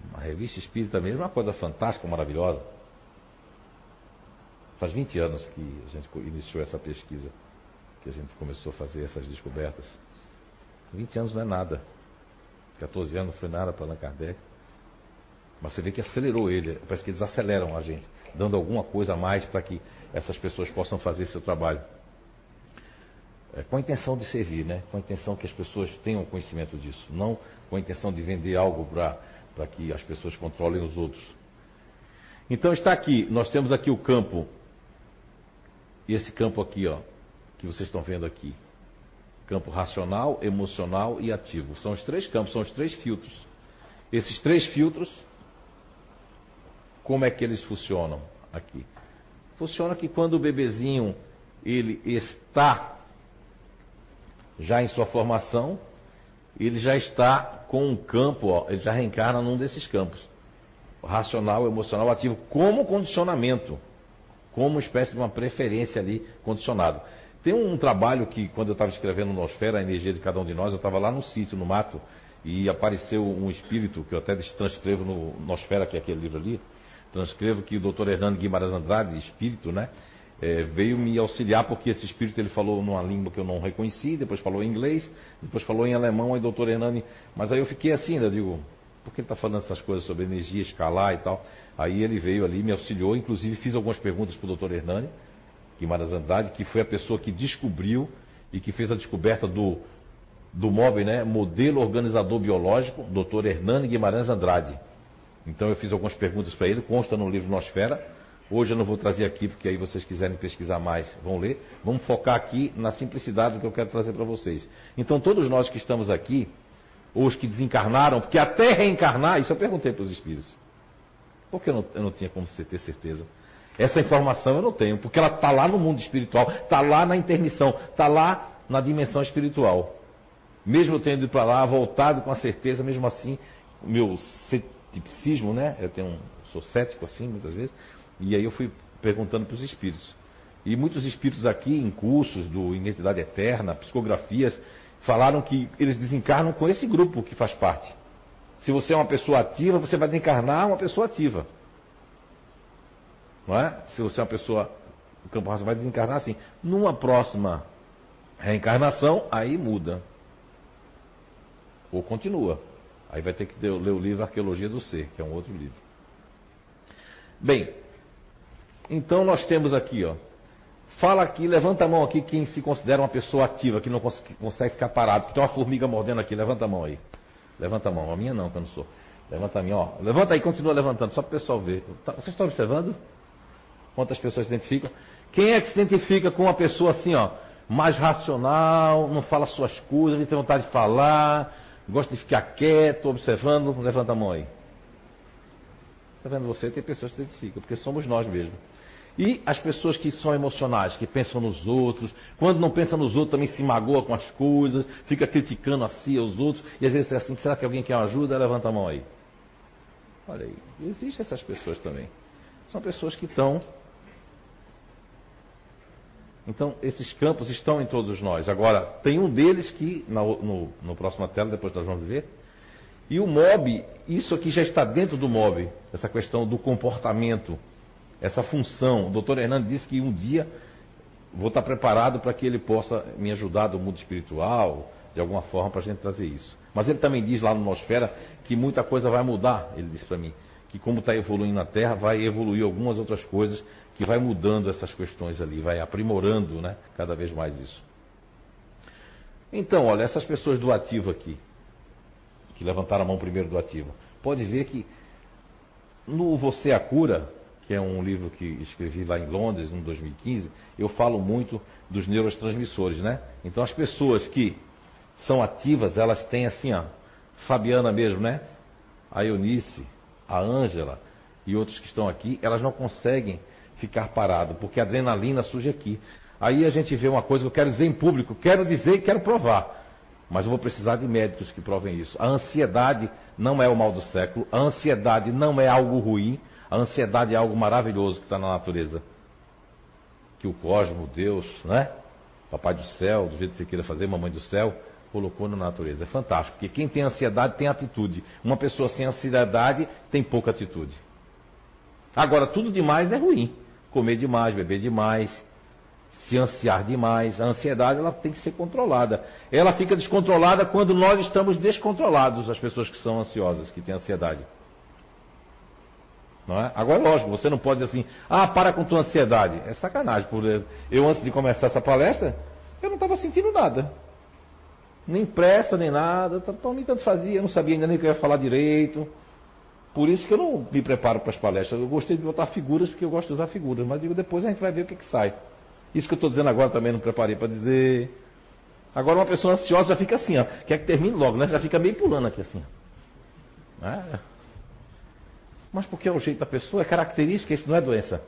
Uma revista espírita mesmo, uma coisa fantástica, maravilhosa. Faz 20 anos que a gente iniciou essa pesquisa, que a gente começou a fazer essas descobertas. 20 anos não é nada. 14 anos não foi nada para Allan Kardec. Mas você vê que acelerou ele, parece que eles aceleram a gente, dando alguma coisa a mais para que essas pessoas possam fazer seu trabalho. É, com a intenção de servir, né? com a intenção que as pessoas tenham conhecimento disso, não com a intenção de vender algo para que as pessoas controlem os outros. Então está aqui, nós temos aqui o campo e esse campo aqui, ó, que vocês estão vendo aqui. Campo racional, emocional e ativo. São os três campos, são os três filtros. Esses três filtros, como é que eles funcionam aqui? Funciona que quando o bebezinho ele está já em sua formação, ele já está com um campo, ó, ele já reencarna num desses campos. Racional, emocional, ativo, como condicionamento como espécie de uma preferência ali condicionado. Tem um trabalho que, quando eu estava escrevendo Nosfera, a energia de cada um de nós, eu estava lá no sítio, no mato, e apareceu um espírito, que eu até transcrevo no Nosfera, que é aquele livro ali, transcrevo que o doutor Hernando Guimarães Andrade, espírito, né, é, veio me auxiliar, porque esse espírito ele falou numa língua que eu não reconheci, depois falou em inglês, depois falou em alemão, aí doutor Hernani, mas aí eu fiquei assim, né, digo, por que ele está falando essas coisas sobre energia escalar e tal? Aí ele veio ali, me auxiliou, inclusive fiz algumas perguntas para o doutor Hernani Guimarães Andrade, que foi a pessoa que descobriu e que fez a descoberta do, do MOB, né? Modelo Organizador Biológico, doutor Hernani Guimarães Andrade. Então eu fiz algumas perguntas para ele, consta no livro Nosfera. Hoje eu não vou trazer aqui, porque aí vocês quiserem pesquisar mais, vão ler. Vamos focar aqui na simplicidade do que eu quero trazer para vocês. Então todos nós que estamos aqui, ou os que desencarnaram, porque até reencarnar, isso eu perguntei para os espíritos. Porque eu não, eu não tinha como ter certeza. Essa informação eu não tenho, porque ela está lá no mundo espiritual, está lá na intermissão, está lá na dimensão espiritual. Mesmo eu tendo ido para lá, voltado com a certeza, mesmo assim, meu ceticismo, né? Eu tenho um, sou cético assim, muitas vezes, e aí eu fui perguntando para os espíritos. E muitos espíritos aqui, em cursos do Identidade Eterna, psicografias, falaram que eles desencarnam com esse grupo que faz parte. Se você é uma pessoa ativa, você vai desencarnar uma pessoa ativa. Não é? Se você é uma pessoa. O campo raça vai desencarnar assim. Numa próxima reencarnação, aí muda. Ou continua. Aí vai ter que ler o livro Arqueologia do Ser, que é um outro livro. Bem, então nós temos aqui, ó. Fala aqui, levanta a mão aqui quem se considera uma pessoa ativa, que não consegue ficar parado, que tem uma formiga mordendo aqui, levanta a mão aí. Levanta a mão, a minha não, que eu não sou. Levanta a minha, ó. Levanta aí, continua levantando, só para o pessoal ver. Tá, vocês estão observando? Quantas pessoas se identificam? Quem é que se identifica com uma pessoa assim, ó, mais racional, não fala suas coisas, não tem vontade de falar, gosta de ficar quieto, observando? Levanta a mão aí. Está vendo você? Tem pessoas que se identificam, porque somos nós mesmos. E as pessoas que são emocionais, que pensam nos outros, quando não pensa nos outros também se magoa com as coisas, fica criticando a si, aos outros, e às vezes é assim, será que alguém quer ajuda? Levanta a mão aí. Olha aí, existem essas pessoas também. São pessoas que estão então, esses campos estão em todos nós. Agora, tem um deles que, no, no, no próximo tela, depois nós vamos ver. E o MOB, isso aqui já está dentro do MOB, essa questão do comportamento, essa função. O doutor Hernando disse que um dia vou estar preparado para que ele possa me ajudar do mundo espiritual, de alguma forma, para a gente trazer isso. Mas ele também diz lá no Nosfera que muita coisa vai mudar, ele disse para mim. Que como está evoluindo na Terra, vai evoluir algumas outras coisas que vai mudando essas questões ali, vai aprimorando né, cada vez mais isso. Então, olha, essas pessoas do ativo aqui, que levantaram a mão primeiro do ativo, pode ver que no Você a Cura, que é um livro que escrevi lá em Londres, em 2015, eu falo muito dos neurotransmissores, né? Então, as pessoas que são ativas, elas têm assim, ó, Fabiana mesmo, né? A Eunice, a Ângela e outros que estão aqui, elas não conseguem ficar parado, porque a adrenalina surge aqui. Aí a gente vê uma coisa que eu quero dizer em público, quero dizer e quero provar. Mas eu vou precisar de médicos que provem isso. A ansiedade não é o mal do século, a ansiedade não é algo ruim, a ansiedade é algo maravilhoso que está na natureza. Que o cosmo, Deus, né? Papai do céu, do jeito que você queira fazer, mamãe do céu, colocou na natureza. É fantástico, porque quem tem ansiedade tem atitude. Uma pessoa sem ansiedade tem pouca atitude. Agora, tudo demais é ruim comer demais, beber demais, se ansiar demais. A ansiedade ela tem que ser controlada. Ela fica descontrolada quando nós estamos descontrolados, as pessoas que são ansiosas, que têm ansiedade. É? Agora, lógico, você não pode dizer assim, ah, para com tua ansiedade. É sacanagem. Eu, antes de começar essa palestra, eu não estava sentindo nada. Nem pressa, nem nada. Então, nem tanto fazia, eu não sabia ainda nem o que eu ia falar direito. Por isso que eu não me preparo para as palestras. Eu gostei de botar figuras porque eu gosto de usar figuras, mas digo depois a gente vai ver o que, que sai. Isso que eu estou dizendo agora também não preparei para dizer. Agora uma pessoa ansiosa já fica assim, ó, quer que termine logo, né? Já fica meio pulando aqui assim. É. Mas porque é o jeito da pessoa, é característica, isso não é doença.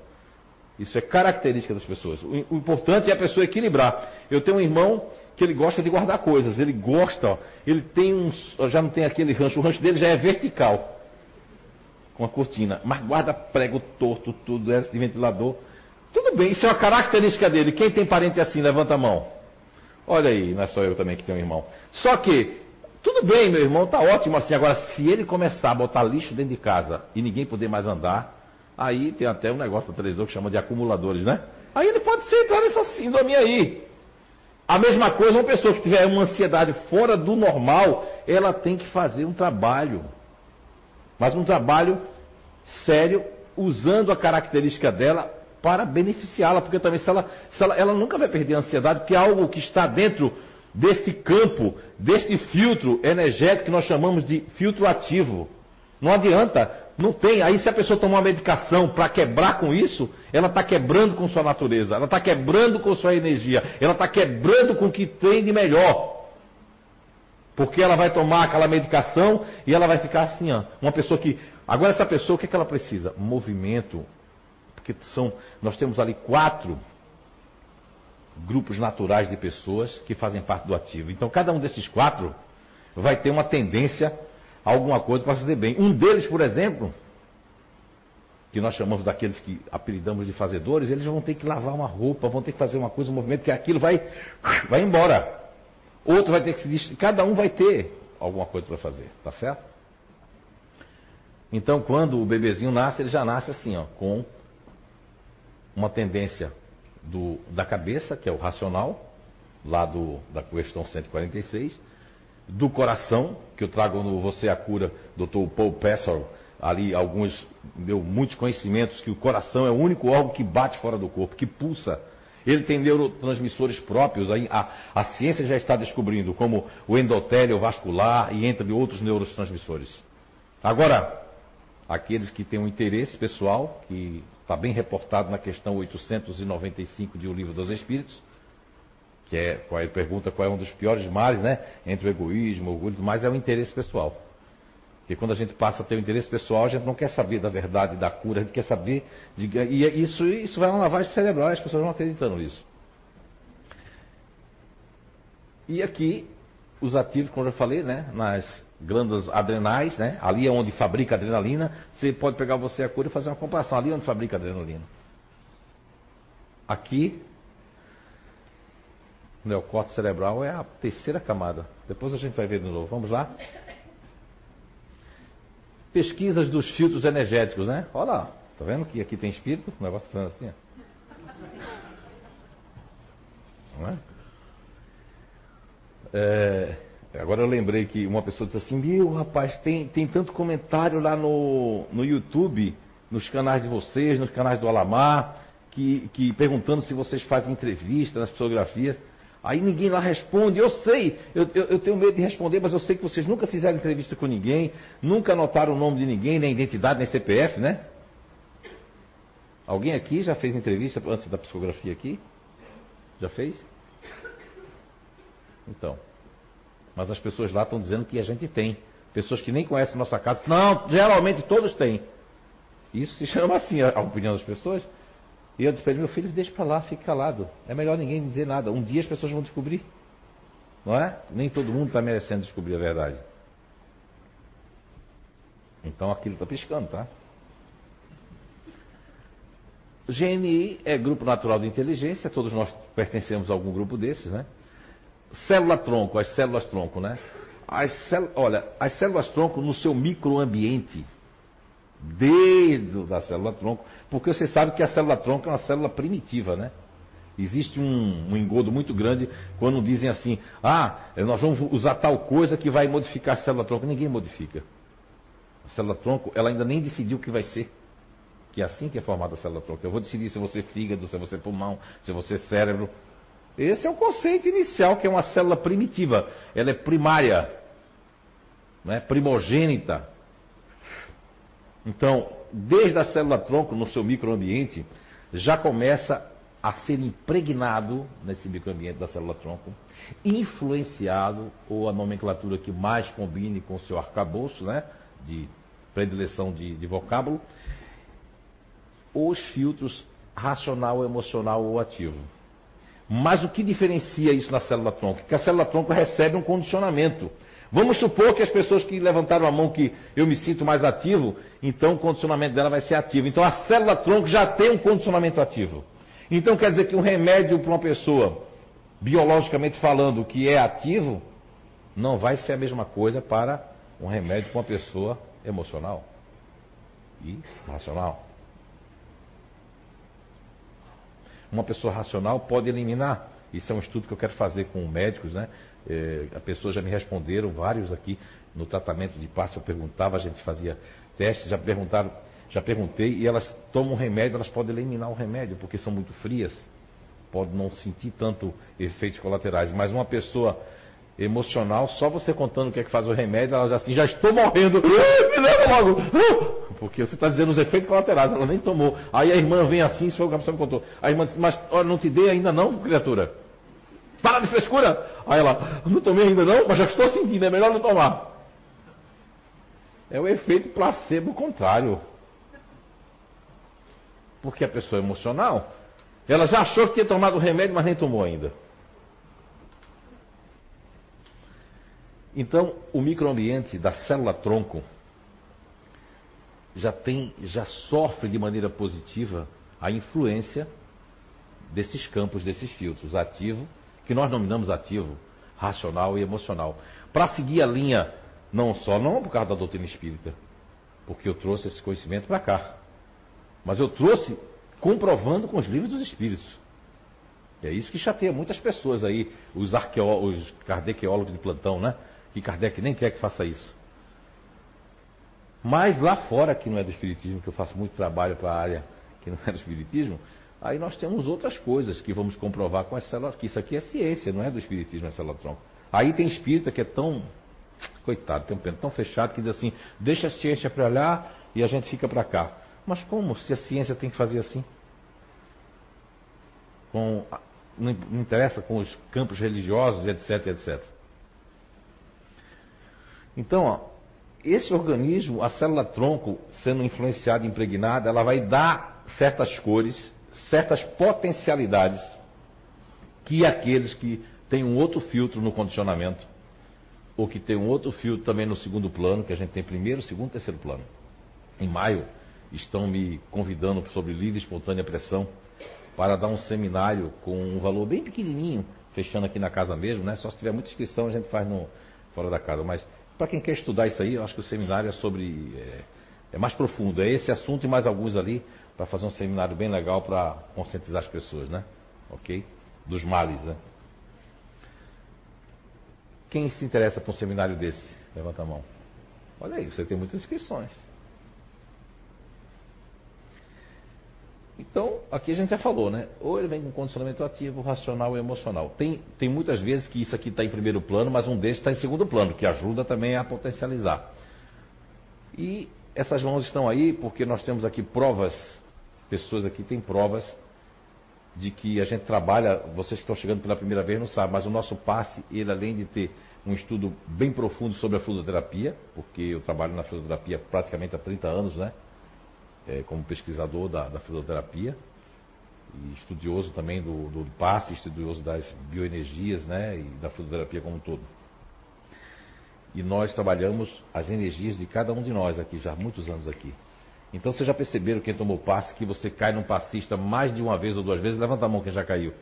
Isso é característica das pessoas. O, importante é a pessoa equilibrar. Eu tenho um irmão que ele gosta de guardar coisas, ele gosta, ó, ele tem uns, já não tem aquele rancho, o rancho dele já é vertical com a cortina, mas guarda prego torto, tudo, é de ventilador. Tudo bem, isso é uma característica dele. Quem tem parente assim, levanta a mão. Olha aí, não é só eu também que tenho um irmão. Só que, tudo bem, meu irmão, tá ótimo assim. Agora, se ele começar a botar lixo dentro de casa e ninguém poder mais andar, aí tem até um negócio da televisão que chama de acumuladores, né? Aí ele pode ser entrar nessa síndrome aí. A mesma coisa, uma pessoa que tiver uma ansiedade fora do normal, ela tem que fazer um trabalho mas um trabalho sério, usando a característica dela para beneficiá-la, porque também se ela, se ela, ela nunca vai perder a ansiedade, porque é algo que está dentro deste campo, deste filtro energético que nós chamamos de filtro ativo. Não adianta Não tem. Aí se a pessoa tomar uma medicação para quebrar com isso, ela está quebrando com sua natureza, ela está quebrando com sua energia, ela está quebrando com o que tem de melhor. Porque ela vai tomar aquela medicação e ela vai ficar assim, ó. Uma pessoa que. Agora essa pessoa, o que, é que ela precisa? Movimento. Porque são. Nós temos ali quatro grupos naturais de pessoas que fazem parte do ativo. Então cada um desses quatro vai ter uma tendência a alguma coisa para fazer bem. Um deles, por exemplo, que nós chamamos daqueles que apelidamos de fazedores, eles vão ter que lavar uma roupa, vão ter que fazer uma coisa, um movimento, que aquilo vai, vai embora. Outro vai ter que se. Cada um vai ter alguma coisa para fazer, tá certo? Então, quando o bebezinho nasce, ele já nasce assim, ó, com uma tendência do, da cabeça, que é o racional, lá do, da questão 146, do coração, que eu trago no Você a Cura, Dr. Paul Pessel, ali alguns, meu, muitos conhecimentos, que o coração é o único órgão que bate fora do corpo, que pulsa. Ele tem neurotransmissores próprios, a, a ciência já está descobrindo, como o endotélio vascular e entre outros neurotransmissores. Agora, aqueles que têm um interesse pessoal, que está bem reportado na questão 895 de O Livro dos Espíritos, que é, qual é, pergunta qual é um dos piores males, né? Entre o egoísmo, o orgulho, mas é o interesse pessoal. Porque quando a gente passa a ter o interesse pessoal, a gente não quer saber da verdade, da cura, a gente quer saber. De, e isso, isso vai uma lavagem cerebral, as pessoas vão acreditando nisso. E aqui, os ativos, como eu já falei, né? Nas glândulas adrenais, né? Ali é onde fabrica adrenalina. Você pode pegar você a cura e fazer uma comparação. Ali é onde fabrica adrenalina. Aqui, o neocórtex cerebral é a terceira camada. Depois a gente vai ver de novo. Vamos lá? Pesquisas dos filtros energéticos, né? Olha lá. Tá vendo que aqui tem espírito? O negócio tá falando assim. Não é? É, agora eu lembrei que uma pessoa disse assim: Meu rapaz, tem, tem tanto comentário lá no, no YouTube, nos canais de vocês, nos canais do Alamar, que, que perguntando se vocês fazem entrevista nas fotografias. Aí ninguém lá responde. Eu sei, eu, eu, eu, tenho medo de responder, mas eu sei que vocês nunca fizeram entrevista com ninguém, nunca anotaram o nome de ninguém, nem identidade, nem CPF, né? Alguém aqui já fez entrevista antes da psicografia aqui? Já fez? Então. Mas as pessoas lá estão dizendo que a gente tem. Pessoas que nem conhecem nossa casa. Não, geralmente todos têm. Isso se chama assim a, opinião das pessoas. E eu disse para ele, meu filho, deixa para lá, fique calado. É melhor ninguém dizer nada. Um dia as pessoas vão descobrir. Não é? Nem todo mundo está merecendo descobrir a verdade. Então aquilo está piscando, tá? GNI é Grupo Natural de Inteligência, todos nós pertencemos a algum grupo desses, né? Célula-tronco, as células-tronco, né? As células, olha, as células-tronco no seu microambiente, desde a célula-tronco, porque você sabe que a célula-tronco é uma célula primitiva, né? Existe um, um, engodo muito grande quando dizem assim: ah, nós vamos usar tal coisa que vai modificar a célula-tronco. Ninguém modifica. A célula-tronco, ela ainda nem decidiu o que vai ser. Que é assim que é formada a célula-tronco. Eu vou decidir se você fígado, se você pulmão, se você cérebro. Esse é o conceito inicial, que é uma célula primitiva. Ela é primária, né? primogênita. Então, desde a célula-tronco, no seu microambiente, já começa a ser impregnado nesse microambiente da célula-tronco, influenciado, ou a nomenclatura que mais combine com o seu arcabouço, né, de predileção de, de vocábulo, os filtros racional, emocional ou ativo. Mas o que diferencia isso na célula-tronco? Que a célula-tronco recebe um condicionamento. Vamos supor que as pessoas que levantaram a mão que eu me sinto mais ativo, então o condicionamento dela vai ser ativo. Então a célula tronco já tem um condicionamento ativo. Então quer dizer que um remédio para uma pessoa, biologicamente falando, que é ativo, não vai ser a mesma coisa para um remédio para uma pessoa emocional e racional. Uma pessoa racional pode eliminar. Isso é um estudo que eu quero fazer com médicos, né? É, a pessoa já me responderam, vários aqui, no tratamento de passe eu perguntava, a gente fazia testes, já perguntaram, já perguntei, e elas tomam remédio, elas podem eliminar o remédio, porque são muito frias, pode não sentir tanto efeitos colaterais. Mas uma pessoa Emocional, só você contando o que é que faz o remédio, ela já assim, já estou morrendo, me leva logo! Porque você está dizendo os efeitos colaterais, ela nem tomou. Aí a irmã vem assim, isso foi o que a pessoa me contou. A irmã disse, mas olha, não te dei ainda não, criatura. Para de frescura! Aí ela, não tomei ainda não, mas já estou sentindo, é melhor não tomar. É o efeito placebo contrário. Porque a pessoa é emocional, ela já achou que tinha tomado o remédio, mas nem tomou ainda. Então, o microambiente da célula tronco já tem, já sofre de maneira positiva a influência desses campos, desses filtros, ativo, que nós nominamos ativo, racional e emocional. Para seguir a linha, não só não por causa da doutrina espírita, porque eu trouxe esse conhecimento para cá, mas eu trouxe comprovando com os livros dos espíritos. É isso que chateia muitas pessoas aí, os arqueólogos, os kardecólogos de plantão, né? Que Kardec nem quer que faça isso. Mas lá fora, que não é do Espiritismo, que eu faço muito trabalho para a área que não é do Espiritismo, aí nós temos outras coisas que vamos comprovar com as células, que isso aqui é ciência, não é do Espiritismo, é célula tronco. Aí tem espírita que é tão, coitado, tem um pêndulo tão fechado que diz assim, deixa a ciência para lá e a gente fica para cá. Mas como se a ciência tem que fazer assim? Com, não interessa com os campos religiosos, etc, etc. Então, ó, esse organismo, a célula tronco, sendo influenciada impregnada, ela vai dar certas cores, certas potencialidades que aqueles que têm um outro filtro no condicionamento, ou que tem um outro filtro também no segundo plano, que a gente tem primeiro, segundo, terceiro plano. Em maio, estão me convidando sobre livre e espontânea pressão para dar um seminário com um valor bem pequenininho, fechando aqui na casa mesmo, né? Só se tiver muita inscrição a gente faz no fora da casa, mas para quem quer estudar isso aí, eu acho que o seminário é sobre. É, é mais profundo. É esse assunto e mais alguns ali, para fazer um seminário bem legal para conscientizar as pessoas, né? Ok? Dos males, né? Quem se interessa por um seminário desse? Levanta a mão. Olha aí, você tem muitas inscrições. Então, aqui a gente já falou, né? Ou ele vem com condicionamento ativo, racional e emocional. Tem, tem muitas vezes que isso aqui está em primeiro plano, mas um desses está em segundo plano, que ajuda também a potencializar. E essas mãos estão aí porque nós temos aqui provas, pessoas aqui têm provas de que a gente trabalha, vocês que estão chegando pela primeira vez não sabem, mas o nosso passe, ele além de ter um estudo bem profundo sobre a fluidoterapia, porque eu trabalho na fluidoterapia praticamente há 30 anos, né? É, como pesquisador da, da fisioterapia e estudioso também do, do passe, estudioso das bioenergias né, e da fisioterapia como um todo. E nós trabalhamos as energias de cada um de nós aqui, já há muitos anos aqui. Então vocês já perceberam quem tomou passe, que você cai num passista mais de uma vez ou duas vezes, levanta a mão quem já caiu.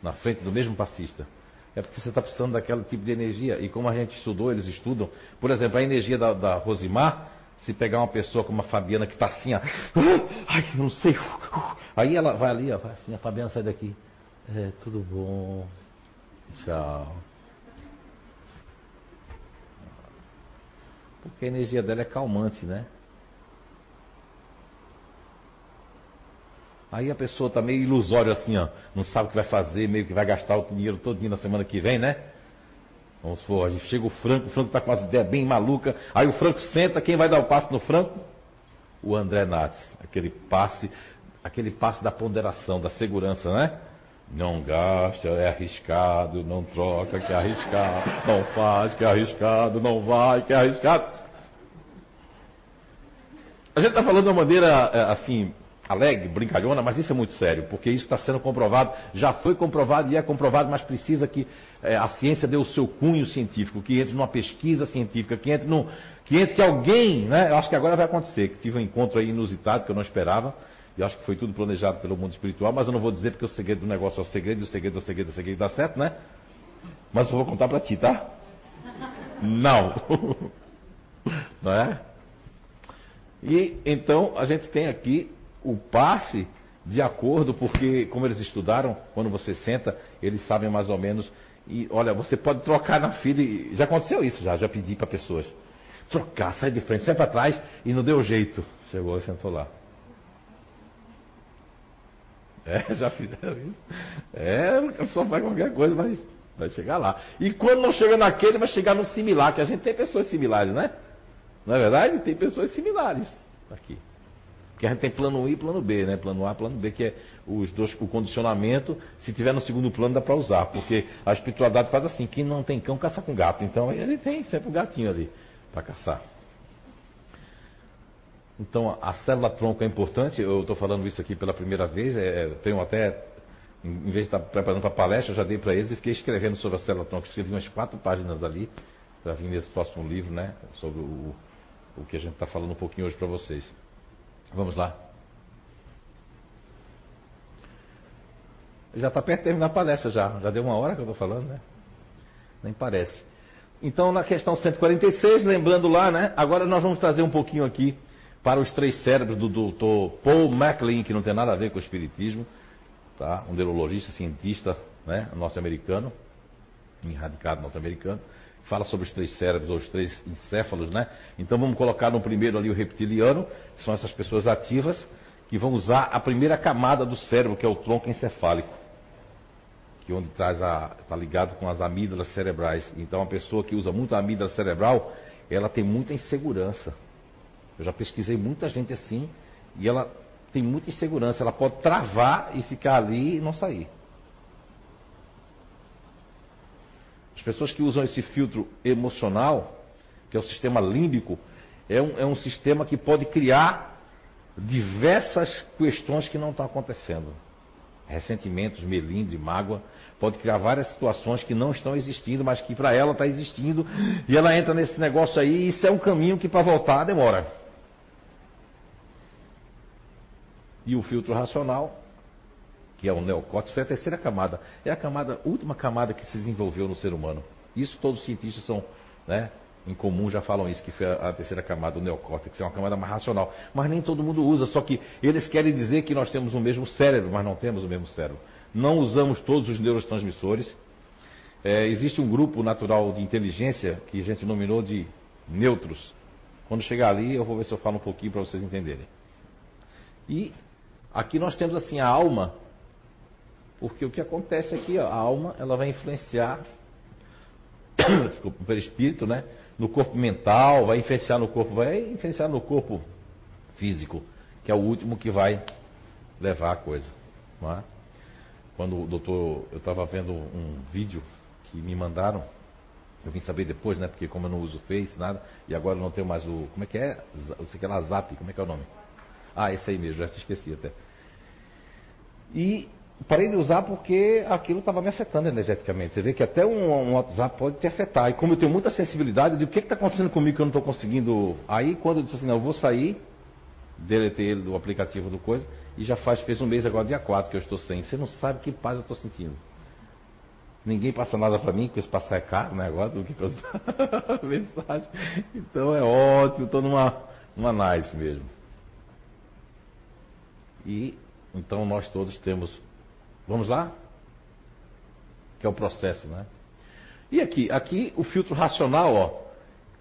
Na frente do mesmo passista. É porque você está precisando daquele tipo de energia. E como a gente estudou, eles estudam. Por exemplo, a energia da, da Rosimar se pegar uma pessoa como a Fabiana que está assim, ó, ai, não sei. Aí ela vai ali, ó, vai assim, a Fabiana sai daqui. É, tudo bom. Tchau. Porque a energia dela é calmante, né? Aí a pessoa está meio ilusória assim, ó, não sabe o que vai fazer, meio que vai gastar o dinheiro todo na semana que vem, né? Vamos supor, chega o Franco, o Franco está com as ideias bem malucas. Aí o Franco senta, quem vai dar o passe no Franco? O André Nates. Aquele passe, aquele passe da ponderação, da segurança, né? Não gasta, é arriscado, não troca, que é arriscado, não faz, que é arriscado, não vai, que é arriscado. A gente está falando de uma maneira é, assim, alegre, brincalhona, mas isso é muito sério, porque isso está sendo comprovado, já foi comprovado e é comprovado, mas precisa que é, a ciência dê o seu cunho científico, que entre numa pesquisa científica, que entre, no, que entre que alguém, né, eu acho que agora vai acontecer, que tive um encontro aí inusitado que eu não esperava, e acho que foi tudo planejado pelo mundo espiritual, mas eu não vou dizer porque o segredo do negócio é o segredo, o segredo, o segredo, o segredo dá certo, né? Mas eu vou contar para ti, tá? Não. Não é? E então a gente tem aqui o passe de acordo, porque como eles estudaram, quando você senta, eles sabem mais ou menos. E olha, você pode trocar na fila. E, já aconteceu isso, já, já pedi para pessoas. Trocar, sai de frente, sai para trás e não deu jeito. Chegou e sentou lá. É, já fizeram isso. É, só faz qualquer coisa, mas Vai chegar lá. E quando não chega naquele, vai chegar no similar, que a gente tem pessoas similares, né? Não é verdade? Tem pessoas similares aqui. Porque a gente tem plano I e plano B, né? Plano A, plano B, que é os dois, o condicionamento, se tiver no segundo plano dá para usar, porque a espiritualidade faz assim, quem não tem cão caça com gato. Então ele tem sempre o um gatinho ali para caçar. Então a célula tronco é importante, eu estou falando isso aqui pela primeira vez, é, tenho até, em vez de estar preparando para a palestra, eu já dei para eles e fiquei escrevendo sobre a célula tronco, escrevi umas quatro páginas ali, para vir nesse próximo livro, né? Sobre o, o que a gente está falando um pouquinho hoje para vocês. Vamos lá. Já está perto de terminar a palestra já. Já deu uma hora que eu estou falando, né? Nem parece. Então, na questão 146, lembrando lá, né? Agora nós vamos trazer um pouquinho aqui para os três cérebros do Dr. Paul MacLean, que não tem nada a ver com o espiritismo, tá? Um neurologista, cientista, né? Norte-americano, radicado norte-americano fala sobre os três cérebros ou os três encéfalos, né? Então vamos colocar no primeiro ali o reptiliano, que são essas pessoas ativas, que vão usar a primeira camada do cérebro, que é o tronco encefálico, que é onde traz a está ligado com as amígdalas cerebrais. Então a pessoa que usa muito a amígdala cerebral, ela tem muita insegurança. Eu já pesquisei muita gente assim e ela tem muita insegurança, ela pode travar e ficar ali e não sair. As pessoas que usam esse filtro emocional, que é o sistema límbico, é um, é um sistema que pode criar diversas questões que não estão acontecendo. Ressentimentos, melindre, mágoa, pode criar várias situações que não estão existindo, mas que para ela está existindo, e ela entra nesse negócio aí, e isso é um caminho que para voltar demora. E o filtro racional que é o neocórtex, foi a terceira camada. É a camada, última camada que se desenvolveu no ser humano. Isso todos os cientistas são, né, em comum já falam isso, que foi a, terceira camada, o neocórtex, é uma camada mais racional. Mas nem todo mundo usa, só que eles querem dizer que nós temos o mesmo cérebro, mas não temos o mesmo cérebro. Não usamos todos os neurotransmissores. É, existe um grupo natural de inteligência que a gente nominou de neutros. Quando chegar ali, eu vou ver se eu falo um pouquinho para vocês entenderem. E aqui nós temos assim a alma porque o que acontece aqui, ó, a alma, ela vai influenciar desculpa, pelo espírito, né? No corpo mental, vai influenciar no corpo, vai influenciar no corpo físico, que é o último que vai levar a coisa. Não é? Quando o doutor, eu estava vendo um vídeo que me mandaram, eu vim saber depois, né? Porque como eu não uso Face, nada, e agora eu não tenho mais o. Como é que é? Eu sei que é lá, Zap, como é que é o nome? Ah, esse aí mesmo, já te esqueci até. E parei de usar porque aquilo estava me afetando energeticamente. Você vê que até um, um, WhatsApp pode te afetar. E como eu tenho muita sensibilidade, eu o que está acontecendo comigo que eu não estou conseguindo. Aí quando eu disse assim, não, eu vou sair, deletei ele do aplicativo do coisa, e já faz, fez um mês agora, dia 4, que eu estou sem. Você não sabe que paz eu estou sentindo. Ninguém passa nada para mim, porque esse passar é caro, né? Agora do que eu mensagem. Então é ótimo, estou numa, numa nice mesmo. E então nós todos temos Vamos lá? Que é o processo, né? E aqui, aqui o filtro racional, ó,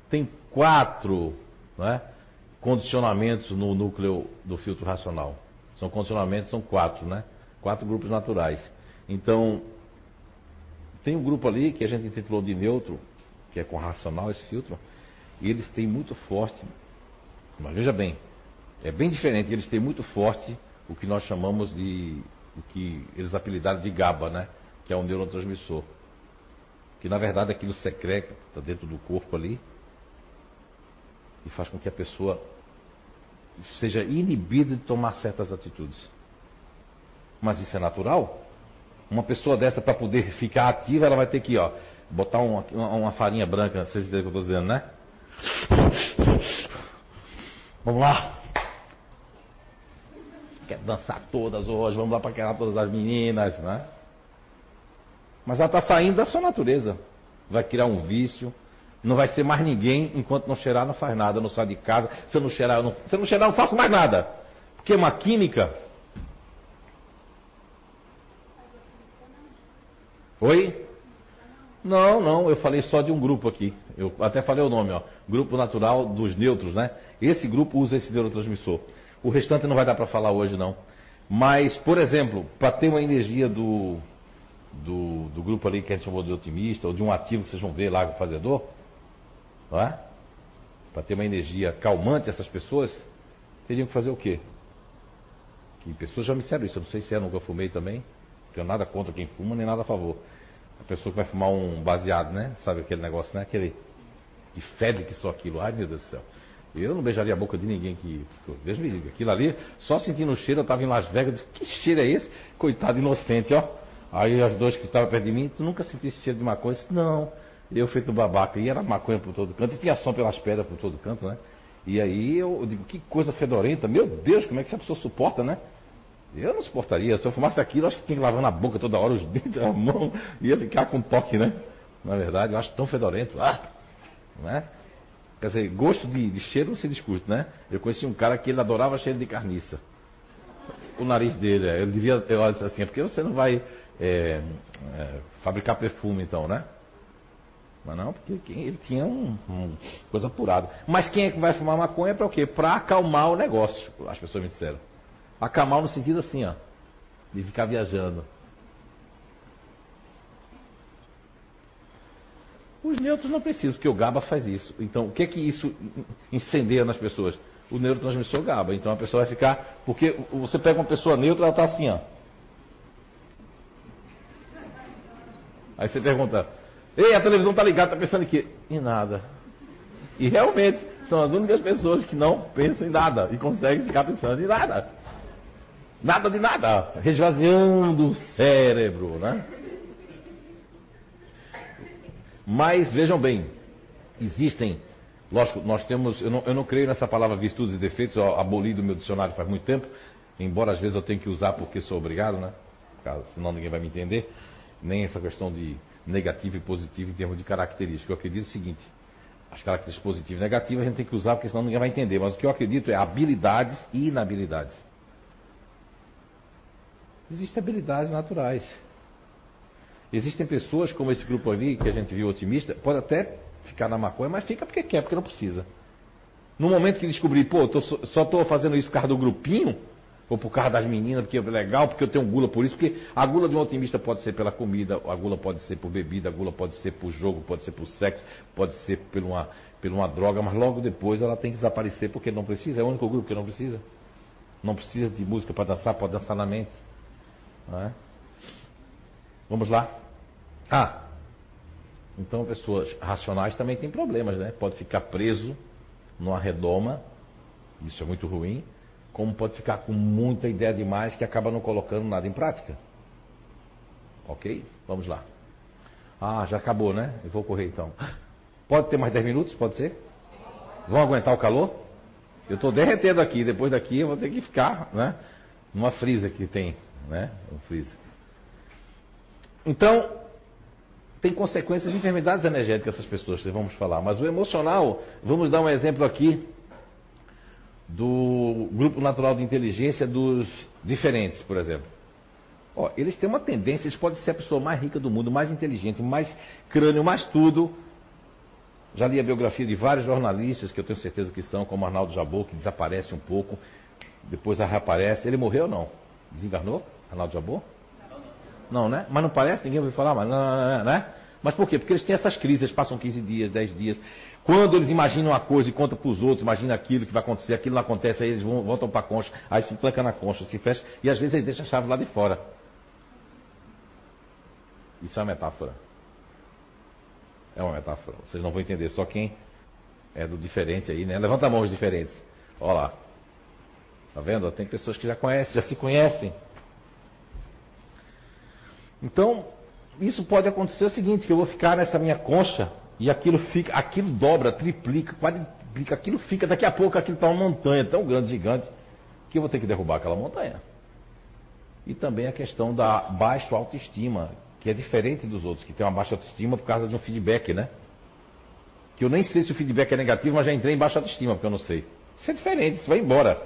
tem quatro, né, condicionamentos no núcleo do filtro racional. São condicionamentos, são quatro, né? Quatro grupos naturais. Então, tem um grupo ali que a gente intitulou de neutro, que é com racional esse filtro, e eles têm muito forte, mas veja bem, é bem diferente, eles têm muito forte o que nós chamamos de o que eles apelidaram de GABA, né? Que é um neurotransmissor. Que na verdade aquilo secreta está dentro do corpo ali e faz com que a pessoa seja inibida de tomar certas atitudes. Mas isso é natural? Uma pessoa dessa, para poder ficar ativa, ela vai ter que ó, botar uma, uma farinha branca, vocês entendem o que eu estou dizendo, né? Vamos lá quer dançar todas hoje, vamos lá para quebrar todas as meninas, né? Mas ela está saindo da sua natureza. Vai criar um vício. Não vai ser mais ninguém enquanto não cheirar, não faz nada. Não sai de casa. Se eu não cheirar, eu não, se eu não cheirar, eu não faço mais nada. Porque é uma química. Oi? Não, não, eu falei só de um grupo aqui. Eu até falei o nome, ó. Grupo Natural dos Neutros, né? Esse grupo usa esse neurotransmissor. O restante não vai dar para falar hoje, não. Mas, por exemplo, para ter uma energia do, do, do grupo ali que a gente chamou de otimista, ou de um ativo que vocês vão ver lá, o fazedor, é? Para ter uma energia calmante essas pessoas, teriam que fazer o quê? Que pessoas já me disseram isso, eu não sei se é, nunca fumei também. Tenho nada contra quem fuma, nem nada a favor. A pessoa que vai fumar um baseado, né? Sabe aquele negócio, né? Aquele que fede que só aquilo. Ai meu Deus do céu. Eu não beijaria a boca de ninguém que. Deus me diga. Aquilo ali, só sentindo o cheiro, eu estava em Las Vegas. Disse, que cheiro é esse? Coitado inocente, ó. Aí as dois que estavam perto de mim, tu nunca sentiste cheiro de maconha? Disse, não. Eu feito babaca. E era maconha por todo canto. E tinha som pelas pedras por todo canto, né? E aí eu digo, que coisa fedorenta. Meu Deus, como é que essa pessoa suporta, né? Eu não suportaria. Se eu fumasse aquilo, acho que tinha que lavar na boca toda hora, os dentes, a mão. Ia ficar com toque, né? Na verdade, eu acho tão fedorento. Ah! Né? Quer dizer, gosto de, de cheiro não se discute, né? Eu conheci um cara que ele adorava cheiro de carniça. O nariz dele, é, ele devia, eu disse assim, é porque você não vai é, é, fabricar perfume então, né? Mas não, porque ele tinha um, um, coisa apurada. Mas quem é que vai fumar maconha para o quê? Para acalmar o negócio, as pessoas me disseram. Acalmar no sentido assim, ó, de ficar viajando. Os neutros não precisam, porque o GABA faz isso. Então, o que é que isso incendeia nas pessoas? O neurotransmissor GABA. Então a pessoa vai ficar. Porque você pega uma pessoa neutra, ela está assim, ó. Aí você pergunta, ei, a televisão está ligada, está pensando em quê? Em nada. E realmente, são as únicas pessoas que não pensam em nada e conseguem ficar pensando em nada. Nada de nada. Resvaziando o cérebro, né? Mas vejam bem, existem, lógico, nós temos, eu não, eu não creio nessa palavra virtudes e defeitos, eu aboli do meu dicionário faz muito tempo, embora às vezes eu tenha que usar porque sou obrigado, né? Senão ninguém vai me entender. Nem essa questão de negativo e positivo em termos de características. Eu acredito o seguinte: as características positivas e negativas a gente tem que usar porque senão ninguém vai entender. Mas o que eu acredito é habilidades e inabilidades. Existem habilidades naturais. Existem pessoas como esse grupo ali, que a gente viu otimista, pode até ficar na maconha, mas fica porque quer, porque não precisa. No momento que descobrir, pô, tô, só estou fazendo isso por causa do grupinho, ou por causa das meninas, porque é legal, porque eu tenho gula por isso, porque a gula de um otimista pode ser pela comida, a gula pode ser por bebida, a gula pode ser por jogo, pode ser por sexo, pode ser por uma, por uma droga, mas logo depois ela tem que desaparecer porque não precisa, é o único grupo que não precisa. Não precisa de música para dançar, pode dançar na mente. É? Vamos lá. Ah, então pessoas racionais também têm problemas, né? Pode ficar preso numa redoma, isso é muito ruim, como pode ficar com muita ideia demais que acaba não colocando nada em prática. Ok? Vamos lá. Ah, já acabou, né? Eu vou correr então. Pode ter mais 10 minutos? Pode ser? Vão aguentar o calor? Eu estou derretendo aqui, depois daqui eu vou ter que ficar, né? Numa frisa que tem, né? Um freezer. Então, tem consequências de enfermidades energéticas essas pessoas, vamos falar. Mas o emocional, vamos dar um exemplo aqui do grupo natural de inteligência dos diferentes, por exemplo. Ó, eles têm uma tendência, eles podem ser a pessoa mais rica do mundo, mais inteligente, mais crânio, mais tudo. Já li a biografia de vários jornalistas que eu tenho certeza que são, como Arnaldo Jabor, que desaparece um pouco, depois reaparece. Ele morreu ou não? Desencarnou? Arnaldo Jabor? Não, né? Mas não parece, ninguém ouviu falar, mas não, né? Mas por quê? Porque eles têm essas crises, eles passam 15 dias, 10 dias. Quando eles imaginam uma coisa e contam para os outros, imaginam aquilo que vai acontecer, aquilo não acontece, aí eles voltam para a concha, aí se tranca na concha, se fecha, e às vezes eles deixam a chave lá de fora. Isso é uma metáfora. É uma metáfora. Vocês não vão entender, só quem é do diferente aí, né? Levanta a mão os diferentes. Olha lá. Tá vendo? Tem pessoas que já conhecem, já se conhecem. Então, isso pode acontecer o seguinte, que eu vou ficar nessa minha concha e aquilo fica, aquilo dobra, triplica, quadriplica, aquilo fica, daqui a pouco aquilo está uma montanha tão grande, gigante, que eu vou ter que derrubar aquela montanha. E também a questão da baixa autoestima, que é diferente dos outros, que tem uma baixa autoestima por causa de um feedback, né? Que eu nem sei se o feedback é negativo, mas já entrei em baixa autoestima, porque eu não sei. Isso é diferente, isso vai embora.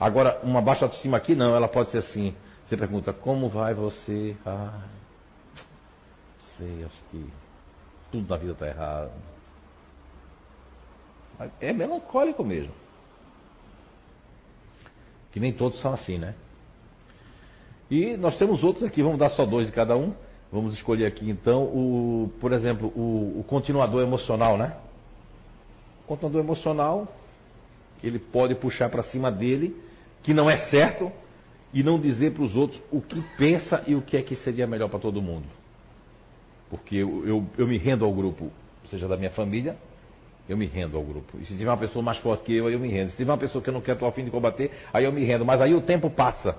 Agora, uma baixa autoestima aqui não, ela pode ser assim. Você pergunta, como vai você? Ah, sei, acho que tudo na vida está errado. É melancólico mesmo. Que nem todos são assim, né? E nós temos outros aqui, vamos dar só dois de cada um. Vamos escolher aqui então o, por exemplo, o, o continuador emocional, né? O continuador emocional, ele pode puxar para cima dele, que não é certo, e não dizer para os outros o que pensa e o que é que seria melhor para todo mundo. Porque eu, eu, eu, me rendo ao grupo, seja da minha família, eu me rendo ao grupo. E se tiver uma pessoa mais forte que eu, eu me rendo. Se tiver uma pessoa que eu não quero, estou a fim de combater, aí eu me rendo. Mas aí o tempo passa.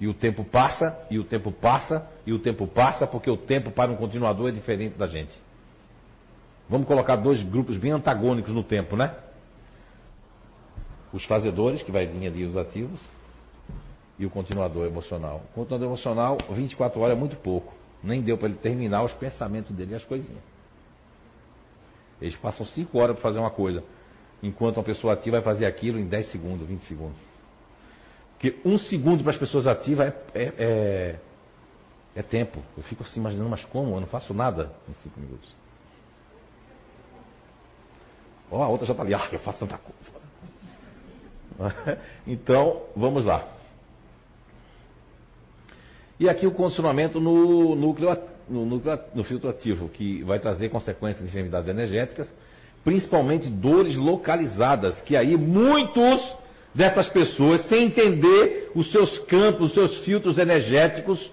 E o tempo passa, e o tempo passa, e o tempo passa, porque o tempo para um continuador é diferente da gente. Vamos colocar dois grupos bem antagônicos no tempo, né? Os fazedores, que vai vir ali os ativos, e o continuador emocional. O continuador emocional, 24 horas é muito pouco. Nem deu para ele terminar os pensamentos dele e as coisinhas. Eles passam 5 horas para fazer uma coisa, enquanto uma pessoa ativa vai fazer aquilo em 10 segundos, 20 segundos. Porque um segundo para as pessoas ativas é, é, é, é, tempo. Eu fico assim imaginando, mas como? Eu não faço nada em 5 minutos. Ó, oh, a outra já está ali, ah, eu faço tanta coisa. então, vamos lá. E aqui o condicionamento no núcleo, no, núcleo, no filtro ativo, que vai trazer consequências de enfermidades energéticas, principalmente dores localizadas, que aí muitos dessas pessoas, sem entender os seus campos, os seus filtros energéticos,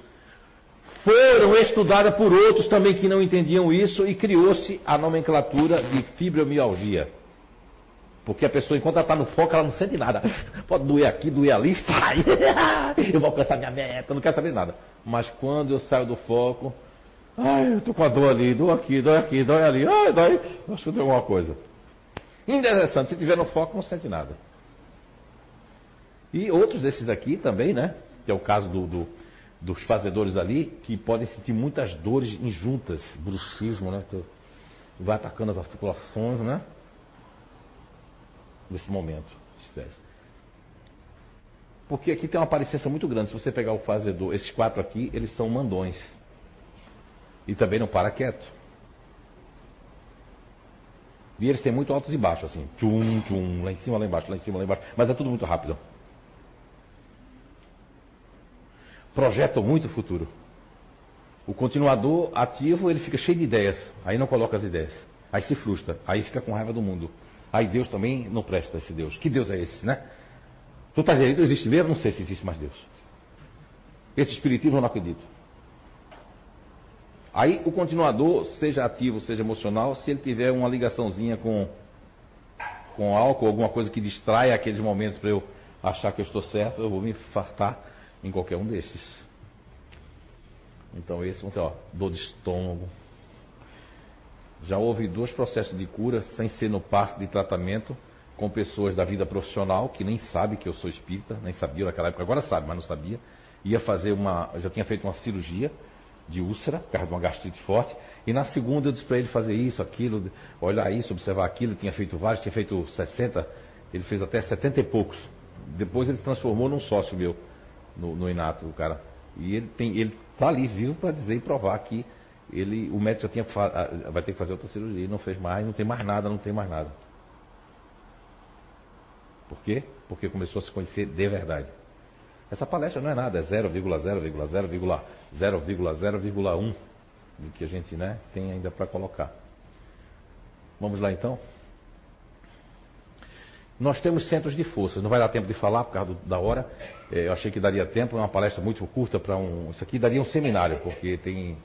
foram estudadas por outros também que não entendiam isso e criou-se a nomenclatura de fibromialgia. Porque a pessoa, enquanto ela está no foco, ela não sente nada. Pode doer aqui, doer ali, sai. Eu vou alcançar minha meta, não quero saber nada. Mas quando eu saio do foco, ai, eu estou com a dor ali, dor aqui, dói aqui, dói ali, ai, dói. Acho que tem alguma coisa. Interessante, se tiver no foco, não sente nada. E outros desses aqui também, né? Que é o caso do, do, dos fazedores ali, que podem sentir muitas dores injuntas, bruxismo, né? Vai atacando as articulações, né? Nesse momento estresse. Porque aqui tem uma parecência muito grande. Se você pegar o fazedor, esses quatro aqui, eles são mandões. E também não para quieto. E eles têm muito altos e baixos, assim. Tchum, tchum, lá em cima, lá embaixo, lá em cima, lá embaixo. Mas é tudo muito rápido. Projetam muito o futuro. O continuador ativo, ele fica cheio de ideias. Aí não coloca as ideias. Aí se frustra. Aí fica com raiva do mundo. Aí Deus também não presta esse Deus. Que Deus é esse, né? Tu está dizendo, existe mesmo? Não sei se existe mais Deus. Esse espiritismo eu não acredito. Aí o continuador, seja ativo, seja emocional, se ele tiver uma ligaçãozinha com, com álcool, alguma coisa que distraia aqueles momentos para eu achar que eu estou certo, eu vou me fartar em qualquer um desses. Então esse, ó, dor de estômago, já houve dois processos de cura sem ser no passe de tratamento com pessoas da vida profissional que nem sabe que eu sou espírita, nem sabia naquela época, agora sabe, mas não sabia. Ia fazer uma, já tinha feito uma cirurgia de úlcera, por causa de uma gastrite forte, e na segunda eu disse para ele fazer isso, aquilo, olhar isso, observar aquilo, tinha feito vários, tinha feito 60, ele fez até 70 e poucos. Depois ele se transformou num sócio meu, no, no Inato, o cara. E ele tem, ele está ali vivo para dizer e provar que ele, o médico já tinha, vai ter que fazer outra cirurgia, não fez mais, não tem mais nada, não tem mais nada. Por quê? Porque começou a se conhecer de verdade. Essa palestra não é nada, é 0,0,0,0,0,1 do que a gente né, tem ainda para colocar. Vamos lá então? Nós temos centros de forças, não vai dar tempo de falar por causa da hora. É, eu achei que daria tempo, é uma palestra muito curta para um. Isso aqui daria um seminário, porque tem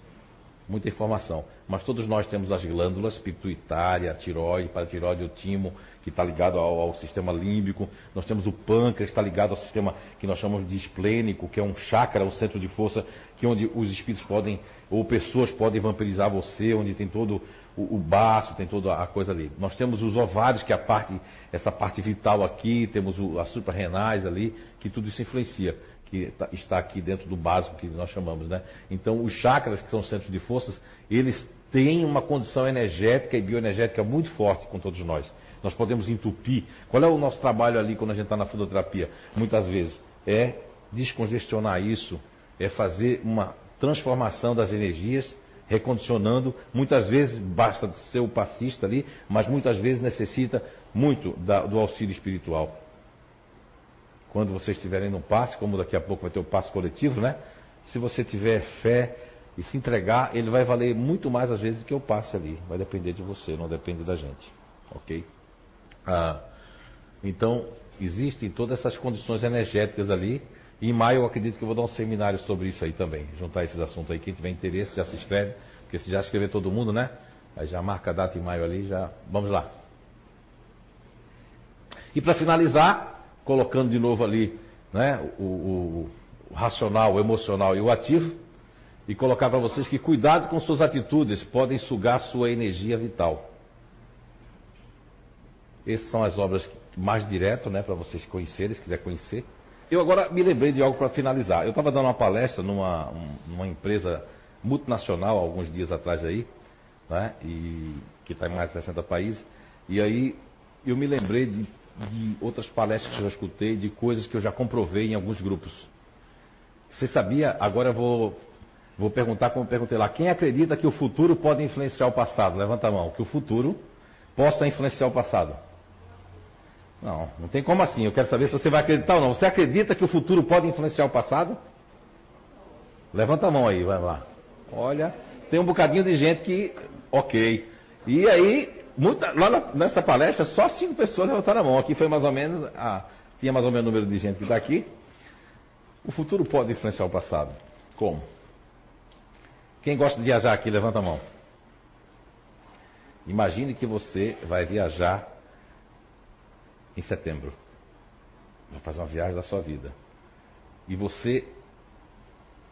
muita informação. Mas todos nós temos as glândulas pituitária, tiroide, paratiroide, o timo, que está ligado ao, ao, sistema límbico. Nós temos o pâncreas, está ligado ao sistema que nós chamamos de esplênico, que é um chakra, um centro de força, que onde os espíritos podem, ou pessoas podem vampirizar você, onde tem todo o, o baço, tem toda a coisa ali. Nós temos os ovários, que é a parte, essa parte vital aqui, temos o, as suprarrenais ali, que tudo isso influencia que tá, está aqui dentro do básico que nós chamamos, né? Então, os chakras, que são centros de forças, eles têm uma condição energética e bioenergética muito forte com todos nós. Nós podemos entupir. Qual é o nosso trabalho ali quando a gente está na fundoterapia? Muitas vezes é descongestionar isso, é fazer uma transformação das energias, recondicionando. Muitas vezes basta ser o passista ali, mas muitas vezes necessita muito da, do auxílio espiritual quando vocês estiverem no passe, como daqui a pouco vai ter o passe coletivo, né? Se você tiver fé e se entregar, ele vai valer muito mais às vezes do que eu passe ali. Vai depender de você, não depende da gente. Ok? Ah, então, existem todas essas condições energéticas ali. E em maio eu acredito que eu vou dar um seminário sobre isso aí também. Juntar esses assuntos aí. Quem tiver interesse já se inscreve. Porque se já escrever todo mundo, né? Aí já marca a data em maio ali, já. Vamos lá. E para finalizar, colocando de novo ali né, o, o, o racional, o emocional e o ativo, e colocar para vocês que cuidado com suas atitudes podem sugar sua energia vital. Essas são as obras mais diretas, né, para vocês conhecerem, se quiser conhecer. Eu agora me lembrei de algo para finalizar. Eu estava dando uma palestra numa, numa empresa multinacional alguns dias atrás aí, né, e, que está em mais de 60 países, e aí eu me lembrei de, de outras palestras que eu já escutei, de coisas que eu já comprovei em alguns grupos. Você sabia? Agora eu vou, vou perguntar como perguntei lá. Quem acredita que o futuro pode influenciar o passado? Levanta a mão. Que o futuro possa influenciar o passado. Não, não tem como assim. Eu quero saber se você vai acreditar ou não. Você acredita que o futuro pode influenciar o passado? Levanta a mão aí, vai lá. Olha, tem um bocadinho de gente que, ok. E aí, muita, lá nessa palestra, só cinco pessoas levantaram a mão. Aqui foi mais ou menos, ah, tinha mais ou menos o número de gente que está aqui. O futuro pode influenciar o passado. Como? Quem gosta de viajar aqui, levanta a mão. Imagine que você vai viajar em setembro. Vai fazer uma viagem da sua vida. E você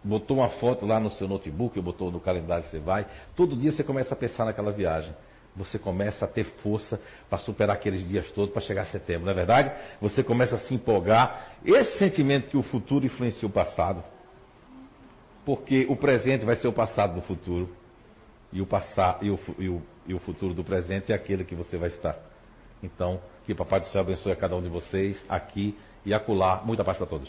botou uma foto lá no seu notebook, ou botou no calendário que você vai. Todo dia você começa a pensar naquela viagem. Você começa a ter força para superar aqueles dias todos para chegar a setembro, não é verdade? Você começa a se empolgar. Esse sentimento que o futuro influencia o passado. Porque o presente vai ser o passado do futuro. E o, passado, e o, e o, e o futuro do presente é aquele que você vai estar. Então, que o Papai do Céu abençoe a cada um de vocês aqui e acolá. Muita paz para todos.